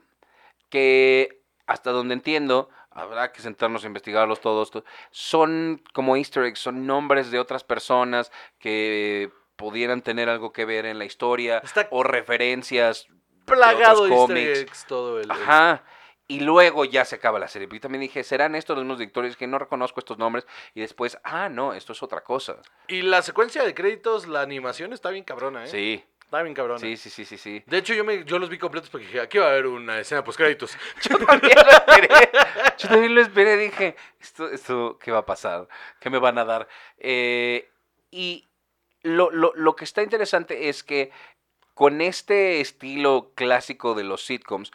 que hasta donde entiendo, habrá que sentarnos a investigarlos todos, to- son como easter eggs, son nombres de otras personas que pudieran tener algo que ver en la historia Está o referencias. Plagado otros de easter cómics. eggs todo el... Ajá. Y luego ya se acaba la serie. Yo también dije, ¿serán estos los mismos directores que no reconozco estos nombres? Y después, ah, no, esto es otra cosa. Y la secuencia de créditos, la animación está bien cabrona, ¿eh? Sí, Está bien cabrona. sí, sí, sí, sí, sí. De hecho, yo, me, yo los vi completos porque dije, aquí va a haber una escena post créditos. (laughs) Yo también lo esperé. Yo también lo esperé. Dije, ¿esto, esto qué va a pasar? ¿Qué me van a dar? Eh, y lo, lo, lo que está interesante es que con este estilo clásico de los sitcoms,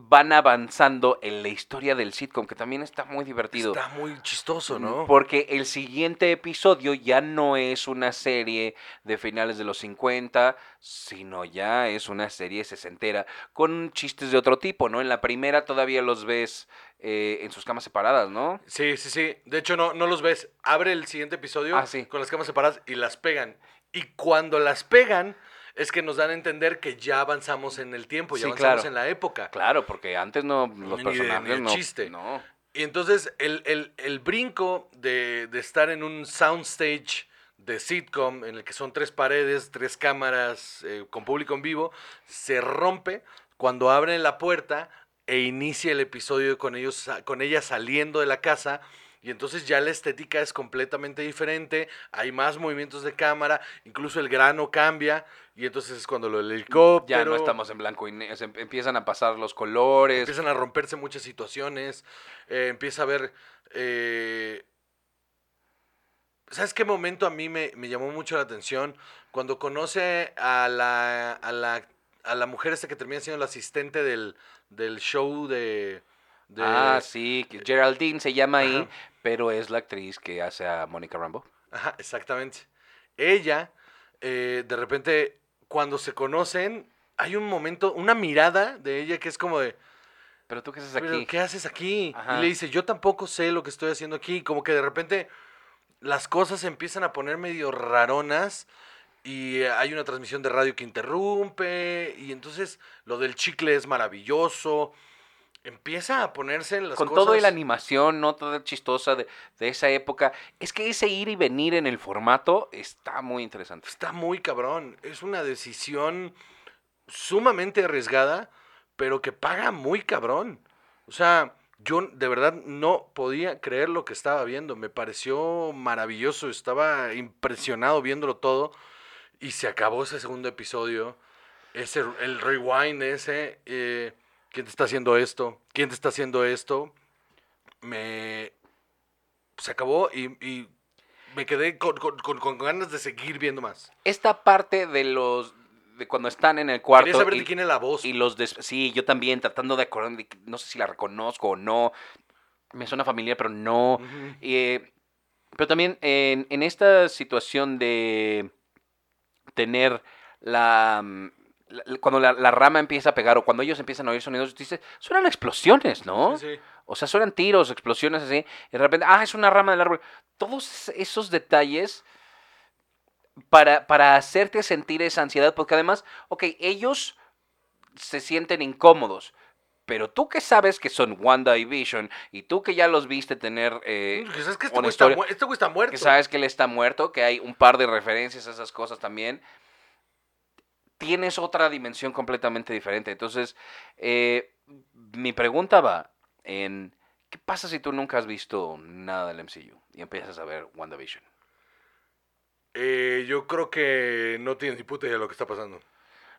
van avanzando en la historia del sitcom, que también está muy divertido. Está muy chistoso, ¿no? Porque el siguiente episodio ya no es una serie de finales de los 50, sino ya es una serie sesentera, con chistes de otro tipo, ¿no? En la primera todavía los ves eh, en sus camas separadas, ¿no? Sí, sí, sí. De hecho, no, no los ves. Abre el siguiente episodio Ah, sí. con las camas separadas y las pegan. Y cuando las pegan, es que nos dan a entender que ya avanzamos en el tiempo, ya Sí, avanzamos claro. en la época. Claro, porque antes no, los Ni de- personajes ni no. chiste. No. Y entonces el, el- el brinco de, de estar en un soundstage de sitcom en el que son tres paredes, tres cámaras eh, con público en vivo, se rompe cuando abren la puerta e inicia el episodio con ellos con ella saliendo de la casa y entonces ya la estética es completamente diferente, hay más movimientos de cámara, incluso el grano cambia y entonces es cuando lo del helicóptero Ya no estamos en blanco y negro, em- empiezan a pasar los colores. Empiezan a romperse muchas situaciones. eh, empieza a haber. eh, ¿Sabes qué momento a mí me, me llamó mucho la atención? Cuando conoce a la, a la, a la mujer esta que termina siendo la asistente del, del show de. De- Ah, sí, que Geraldine se llama ahí, Ajá. pero es la actriz que hace a Mónica Rambo. Ajá, exactamente. Ella, eh, de repente, cuando se conocen, hay un momento, una mirada de ella que es como de. Pero tú qué haces "Pero, aquí. ¿Qué haces aquí? Ajá. Y le dice, yo tampoco sé lo que estoy haciendo aquí. Como que de repente las cosas se empiezan a poner medio raronas y eh, hay una transmisión de radio que interrumpe y entonces lo del chicle es maravilloso. Empieza a ponerse las Con cosas... todo y la animación, ¿no? Toda chistosa de, de esa época. Es que ese ir y venir en el formato está muy interesante. Está muy cabrón. Es una decisión sumamente arriesgada, pero que paga muy cabrón. O sea, yo de verdad no podía creer lo que estaba viendo. Me pareció maravilloso. Estaba impresionado viéndolo todo. Y se acabó ese segundo episodio. Ese, el rewind ese. eh, ¿Quién te está haciendo esto? ¿Quién te está haciendo esto? Me... Se acabó y, y me quedé con, con- con- con ganas de seguir viendo más. Esta parte de los. de cuando están en el cuarto. Quería saber y, de quién es la voz. y los des- Sí, yo también, tratando de acordar. de no sé si la reconozco o no. Me suena familiar, pero no. Eh, pero también en, en esta situación de tener la, mm, la- cuando la, la rama empieza a pegar o cuando ellos empiezan a oír sonidos, dices, suenan explosiones, ¿no? Sí, sí. O sea, suenan tiros, explosiones así, y de repente, ah, es una rama del árbol. Todos esos detalles para, para hacerte sentir esa ansiedad, porque además, ok, ellos se sienten incómodos. Pero tú que sabes que son Wanda y Vision, y tú que ya los viste tener eh, Que sabes que este güey está, este está muerto. que sabes que él está muerto, que hay un par de referencias a esas cosas también, tienes otra dimensión completamente diferente. Entonces, eh, mi pregunta va en, ¿qué pasa si tú nunca has visto nada del MCU y empiezas a ver WandaVision? Eh, yo creo que no tienes ni puta idea de lo que está pasando.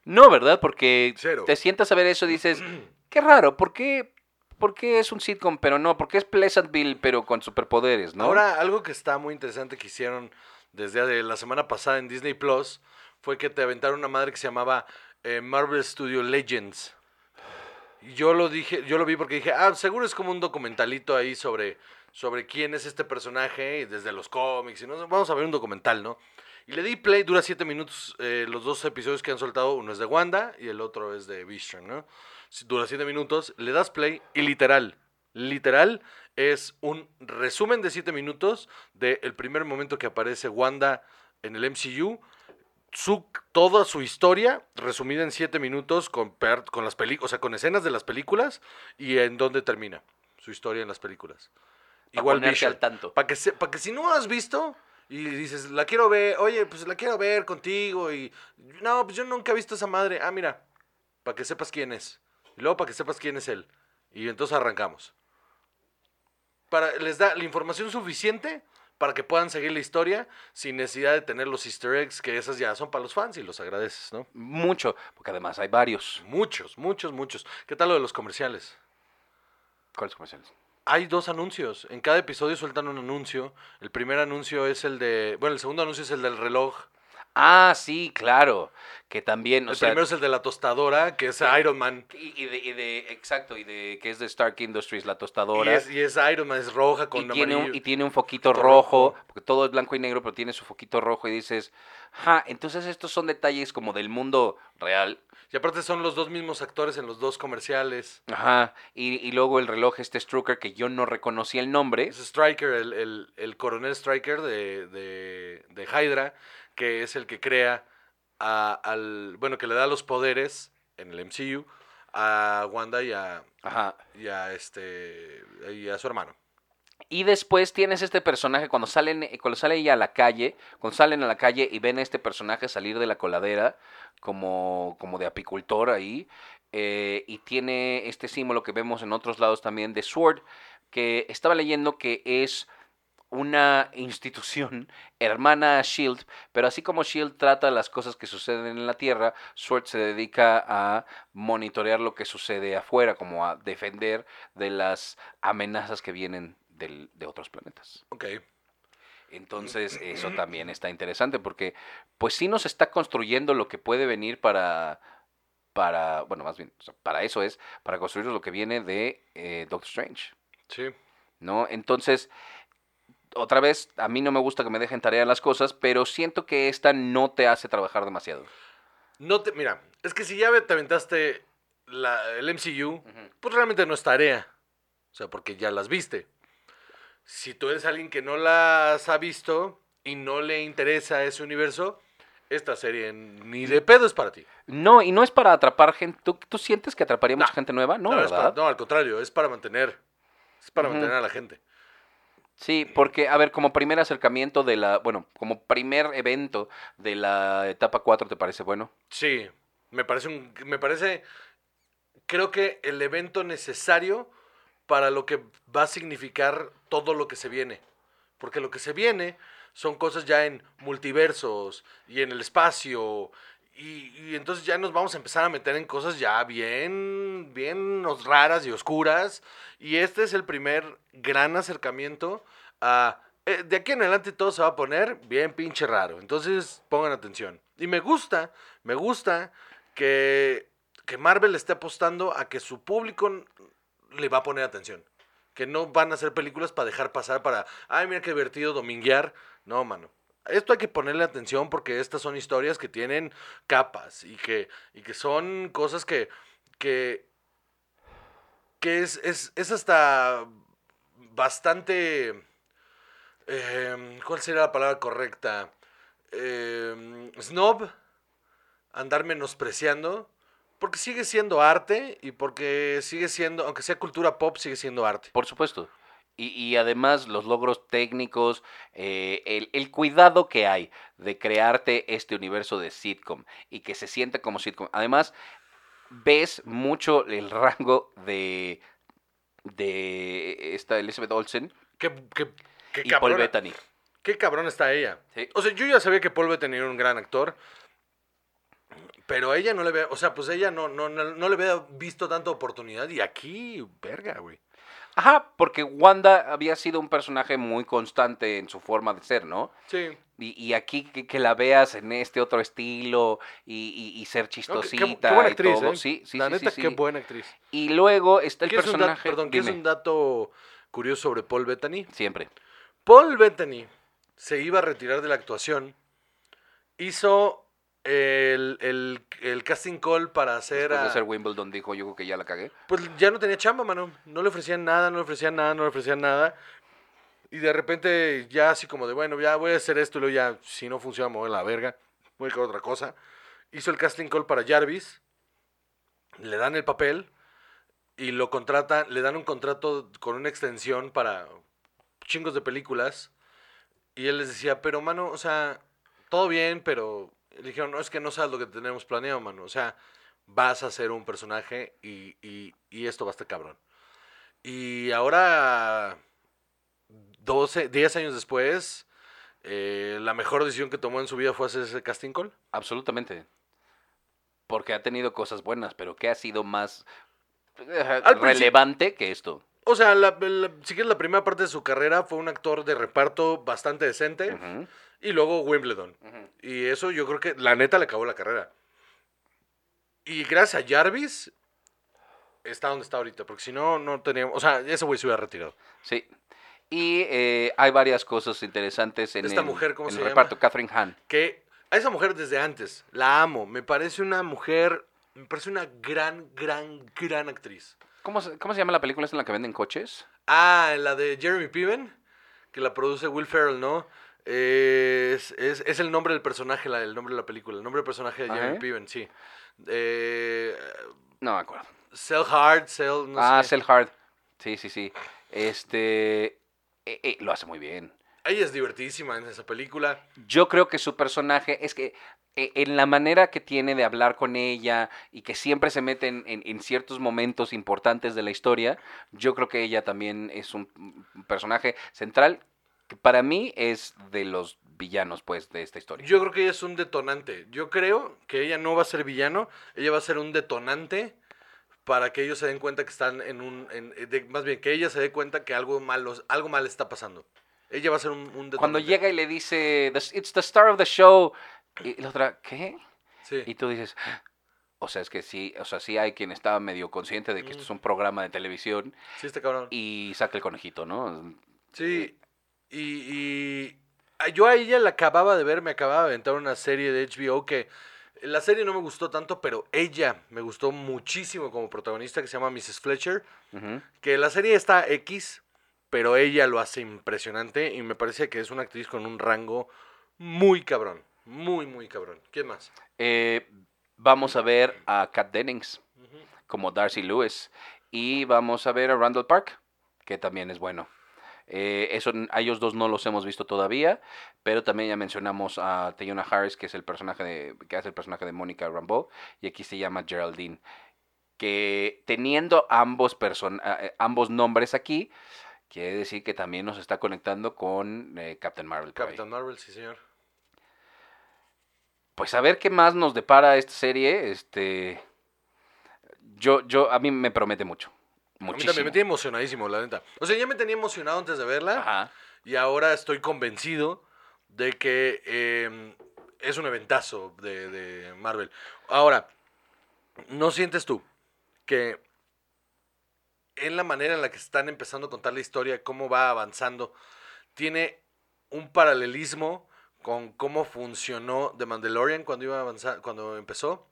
No, ¿verdad? Porque Cero. te sientas a ver eso y dices, (clears throat) qué raro, ¿por qué, ¿por qué es un sitcom pero no? ¿Por qué es Pleasantville pero con superpoderes, no? Ahora, algo que está muy interesante que hicieron desde de la semana pasada en Disney Plus fue que te aventaron una madre que se llamaba eh, Marvel Studio Legends. Y yo lo dije, yo lo vi porque dije, ah, seguro es como un documentalito ahí sobre, sobre quién es este personaje y desde los cómics. Y no, vamos a ver un documental, ¿no? Y le di play, dura siete minutos. eh, los dos episodios que han soltado, uno es de Wanda y el otro es de Vision, ¿no? Dura siete minutos, le das play y literal, literal es un resumen de siete minutos del primer momento que aparece Wanda en el MCU. Su, toda su historia resumida en siete minutos con, per- con las películas, o sea, con escenas de las películas y en dónde termina su historia en las películas. Pa' Igual Vision. al tanto. Para que, se- pa' que si no has visto y dices, la quiero ver, oye, pues la quiero ver contigo y... No, pues yo nunca he visto esa madre. Ah, mira, para que sepas quién es. Y luego para que sepas quién es él. Y entonces arrancamos. Para, les da la información suficiente para que puedan seguir la historia sin necesidad de tener los easter eggs, que esas ya son para los fans y los agradeces, ¿no? Mucho, porque además hay varios. Muchos, muchos, muchos. ¿Qué tal lo de los comerciales? ¿Cuáles comerciales? Hay dos anuncios. En cada episodio sueltan un anuncio. El primer anuncio es el de. Bueno, el segundo anuncio es el del reloj. Ah, sí, claro. Que también, o el sea, primero es el de la tostadora, que es Iron Man. y, y de, y de- exacto, y de que es de Stark Industries, la Y tostadora. es, y es Iron Man, es roja con y tiene, un, y tiene un foquito rojo, rojo. porque todo es blanco y negro, pero tiene su foquito rojo y dices, ja, entonces estos son detalles como del mundo real. Y aparte son los dos mismos actores en los dos comerciales. Ajá, y, y luego el reloj este Strucker que yo no reconocí el nombre. Es Striker, el, el, el coronel Striker de, de, de Hydra, que es el que crea a- al. Bueno, que le da los poderes en el MCU a Wanda y a, Ajá. y a este y a su hermano. Y después tienes este personaje cuando salen, cuando sale ella a la calle, cuando salen a la calle y ven a este personaje salir de la coladera como, como de apicultor ahí, eh, y tiene este símbolo que vemos en otros lados también de Sword, que estaba leyendo que es una institución (laughs) hermana a Shield, pero así como Shield trata las cosas que suceden en la Tierra, Sword se dedica a monitorear lo que sucede afuera, como a defender de las amenazas que vienen del- de otros planetas. Ok. Entonces, (clears throat) eso también está interesante porque, pues sí nos está construyendo lo que puede venir para, para, bueno, más bien, para eso es, para construir lo que viene de eh, Doctor Strange. Sí. ¿no? Entonces, otra vez, a mí no me gusta que me dejen tarea las cosas, pero siento que esta no te hace trabajar demasiado. No te, mira, es que si ya te aventaste la- el MCU, pues realmente no es tarea. O sea, porque ya las viste. Si tú eres alguien que no las ha visto y no le interesa ese universo, esta serie ni de pedo es para ti. No, y no es para atrapar gente. ¿Tú, tú sientes que atraparía No. mucha gente nueva? No, para- ¿verdad? no, al contrario, es para mantener. Es para mantener a la gente. Sí, porque, a ver, como primer acercamiento de la, bueno, como primer evento de la etapa 4, ¿te parece bueno? Sí, me parece un, me parece, creo que el evento necesario para lo que va a significar todo lo que se viene. Porque lo que se viene son cosas ya en multiversos y en el espacio. Y, entonces ya nos vamos a empezar a meter en cosas ya bien, bien raras y oscuras. Y este es el primer gran acercamiento a... eh, de aquí en adelante todo se va a poner bien pinche raro. Entonces pongan atención. Y me gusta, me gusta que, que Marvel esté apostando a que su público le va a poner atención. Que no van a hacer películas para dejar pasar para, ay, mira qué divertido dominguear. No, mano. Esto hay que ponerle atención porque estas son historias que tienen capas y que, y que son cosas que, que, que es, es, es hasta bastante... em, ¿Cuál sería la palabra correcta? Em, snob, andar menospreciando Porque sigue siendo arte y porque sigue siendo, aunque sea cultura pop, sigue siendo arte. Por supuesto. Y, y además los logros técnicos, eh, el, el cuidado que hay de crearte este universo de sitcom y que se sienta como sitcom. Además, ves mucho el rango de, de esta Elizabeth Olsen Qué, qué, qué y Paul Bettany. Qué cabrón está ella. Sí. O sea, yo ya sabía que Paul Bettany era un gran actor. Pero ella no le ve, o sea, pues ella no, no, no, no le había visto tanta oportunidad. Y aquí, verga, güey. Ajá, porque Wanda había sido un personaje muy constante en su forma de ser, ¿no? Sí. Y, y aquí que, que la veas en este otro estilo y, y- y ser No, qué- qué- chistosita qué buena y actriz, todo. ¿eh? Sí, sí, La sí, neta, sí, qué sí. buena actriz. Y luego está el ¿Quieres un, personaje. dato, perdón, ¿quieres dime, un dato curioso sobre Paul Bettany? Siempre. Paul Bettany se iba a retirar de la actuación. Hizo el, el- el casting call para hacer Después de hacer Wimbledon dijo, yo creo que ya la cagué. Pues ya no tenía chamba, mano. No le ofrecían nada, no le ofrecían nada, no le ofrecían nada. Y de repente ya así como de, bueno, ya voy a hacer esto y luego ya, si no funciona, me voy a la verga. Voy a buscar otra cosa. Hizo el casting call para Jarvis. Le dan el papel y lo contratan, le dan un contrato con una extensión para chingos de películas. Y él les decía, pero mano, o sea, todo bien, pero le dijeron, no, es que no sabes lo que tenemos planeado, mano. O sea, vas a ser un personaje y, y, y esto va a estar cabrón. Y ahora, 12, 10 años después, eh, la mejor decisión que tomó en su vida fue hacer ese casting call. Absolutamente. Porque ha tenido cosas buenas, pero ¿qué ha sido más eh, relevante que esto? O sea, la, la- si quieres, la primera parte de su carrera fue un actor de reparto bastante decente. Ujú, Y luego Wimbledon. Y eso yo creo que la neta le acabó la carrera. Y gracias a Jarvis está donde está ahorita. Porque si no, no teníamos. O sea, ese güey se hubiera retirado. Sí. Y eh, hay varias cosas interesantes en Esta el, mujer, ¿cómo en se el llama? reparto. Catherine Hahn. Que a esa mujer desde antes la amo. Me parece una mujer. Me parece una gran, gran, gran actriz. ¿Cómo se, ¿Cómo se llama la película esta en la que venden coches? Ah, la de Jeremy Piven. Que la produce Will Ferrell, ¿no? Es, es, es el nombre del personaje, la, el nombre de la película. El nombre del personaje de ¿Ah, Jeremy eh? Piven, sí. Eh, No me acuerdo. Sell Hard, Sell. No ah, sé. Cell Hard. Sí, sí, sí. Este. eh, eh, lo hace muy bien. Ella es divertidísima en esa película. Yo creo que su personaje es que en la manera que tiene de hablar con ella y que siempre se mete en, en- en ciertos momentos importantes de la historia, yo creo que ella también es un personaje central que para mí es de los villanos pues de esta historia. Yo creo que ella es un detonante. Yo creo que ella no va a ser villano. Ella va a ser un detonante para que ellos se den cuenta que están en un... en- de- más bien, que ella se dé cuenta que algo malo, algo mal está pasando. Ella va a ser un, un detonante. Cuando llega y le dice, "The- it's the star of the show, y la otra, ¿qué? Sí. Y tú dices, o sea, es que sí, o sea, sí hay quien está medio consciente de que esto Mm. es un programa de televisión Sí, este cabrón. y saca el conejito, ¿no? Sí, y, y yo a ella la acababa de ver, me acababa de aventar una serie de HBO que la serie no me gustó tanto, pero ella me gustó muchísimo como protagonista que se llama Mrs. Fletcher, que la serie está X, pero ella lo hace impresionante y me parece que es una actriz con un rango muy cabrón, muy, muy cabrón. ¿Quién más? Eh, vamos a ver a Kat Dennings como Darcy Lewis y vamos a ver a Randall Park, que también es bueno. Eh, eso, a ellos dos no los hemos visto todavía, pero también ya mencionamos a Teyona Harris, que es el personaje de, que hace el personaje de Mónica Rambeau, y aquí se llama Geraldine. Que teniendo ambos, person eh, ambos nombres aquí, quiere decir que también nos está conectando con eh, Captain Marvel. Capitán Marvel, sí señor. pues a ver qué más nos depara esta serie. Este, yo, yo, a mí me promete mucho, A mí también me tiene emocionadísimo, la neta. O sea, ya me tenía emocionado antes de verla. Ajá. Y ahora estoy convencido de que eh, es un eventazo de, de Marvel. Ahora, ¿no sientes tú que en la manera en la que están empezando a contar la historia, cómo va avanzando, tiene un paralelismo con cómo funcionó The Mandalorian cuando iba a avanzar, cuando empezó?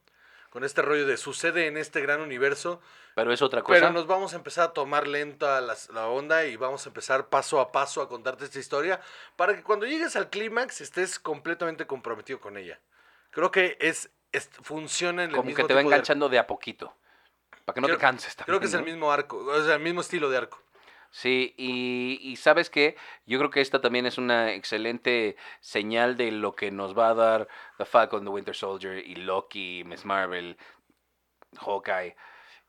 Con este rollo de sucede en este gran universo, Pero es otra cosa. pero nos vamos a empezar a tomar lenta la, la onda y vamos a empezar paso a paso a contarte esta historia para que cuando llegues al clímax estés completamente comprometido con ella. Creo que es funciona en el Como mismo que te va de enganchando de a poquito. Para que no Creo- te canses también. Creo que es el mismo arco, o sea, el mismo estilo de arco. Sí, y, y sabes qué, yo creo que esta también es una excelente señal de lo que nos va a dar The Falcon, The Winter Soldier y Loki, Miss Marvel, Hawkeye.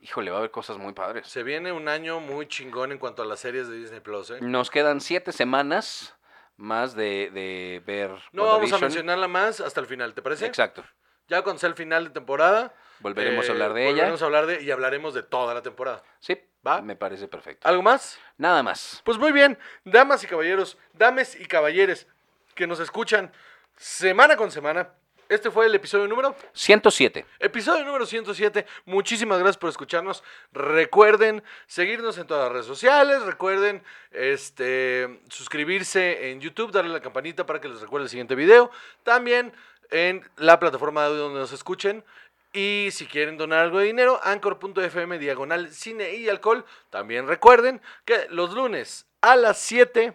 Híjole, va a haber cosas muy padres. Se viene un año muy chingón en cuanto a las series de Disney Plus, ¿eh? Nos quedan siete semanas más de, de ver. No vamos a mencionarla más hasta el final, ¿te parece? Exacto. Ya cuando sea el final de temporada. Volveremos eh, a hablar de ella. Volveremos a hablar de y hablaremos de toda la temporada. Sí, ¿Va? me parece perfecto. ¿Algo más? Nada más. Pues muy bien, damas y caballeros, dames y caballeres que nos escuchan semana con semana. Este fue el episodio número 107. Episodio número 107. Muchísimas gracias por escucharnos. Recuerden seguirnos en todas las redes sociales. Recuerden este, suscribirse en YouTube, darle a la campanita para que les recuerde el siguiente video. También en la plataforma de audio donde nos escuchen. Y si quieren donar algo de dinero, anchor.fm diagonal cine y alcohol. También recuerden que los lunes a las 7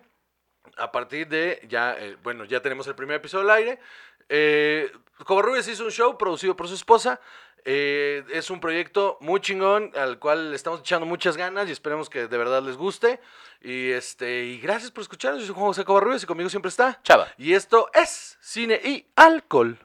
a partir de ya, eh, bueno, ya tenemos el primer episodio al aire. Eh, hizo un show producido por su esposa. Eh, es un proyecto muy chingón al cual le estamos echando muchas ganas y esperemos que de verdad les guste. Y este y gracias por escucharnos. Yo soy Juan José Covarrubias y conmigo siempre está. Chava. Y esto es Cine y Alcohol.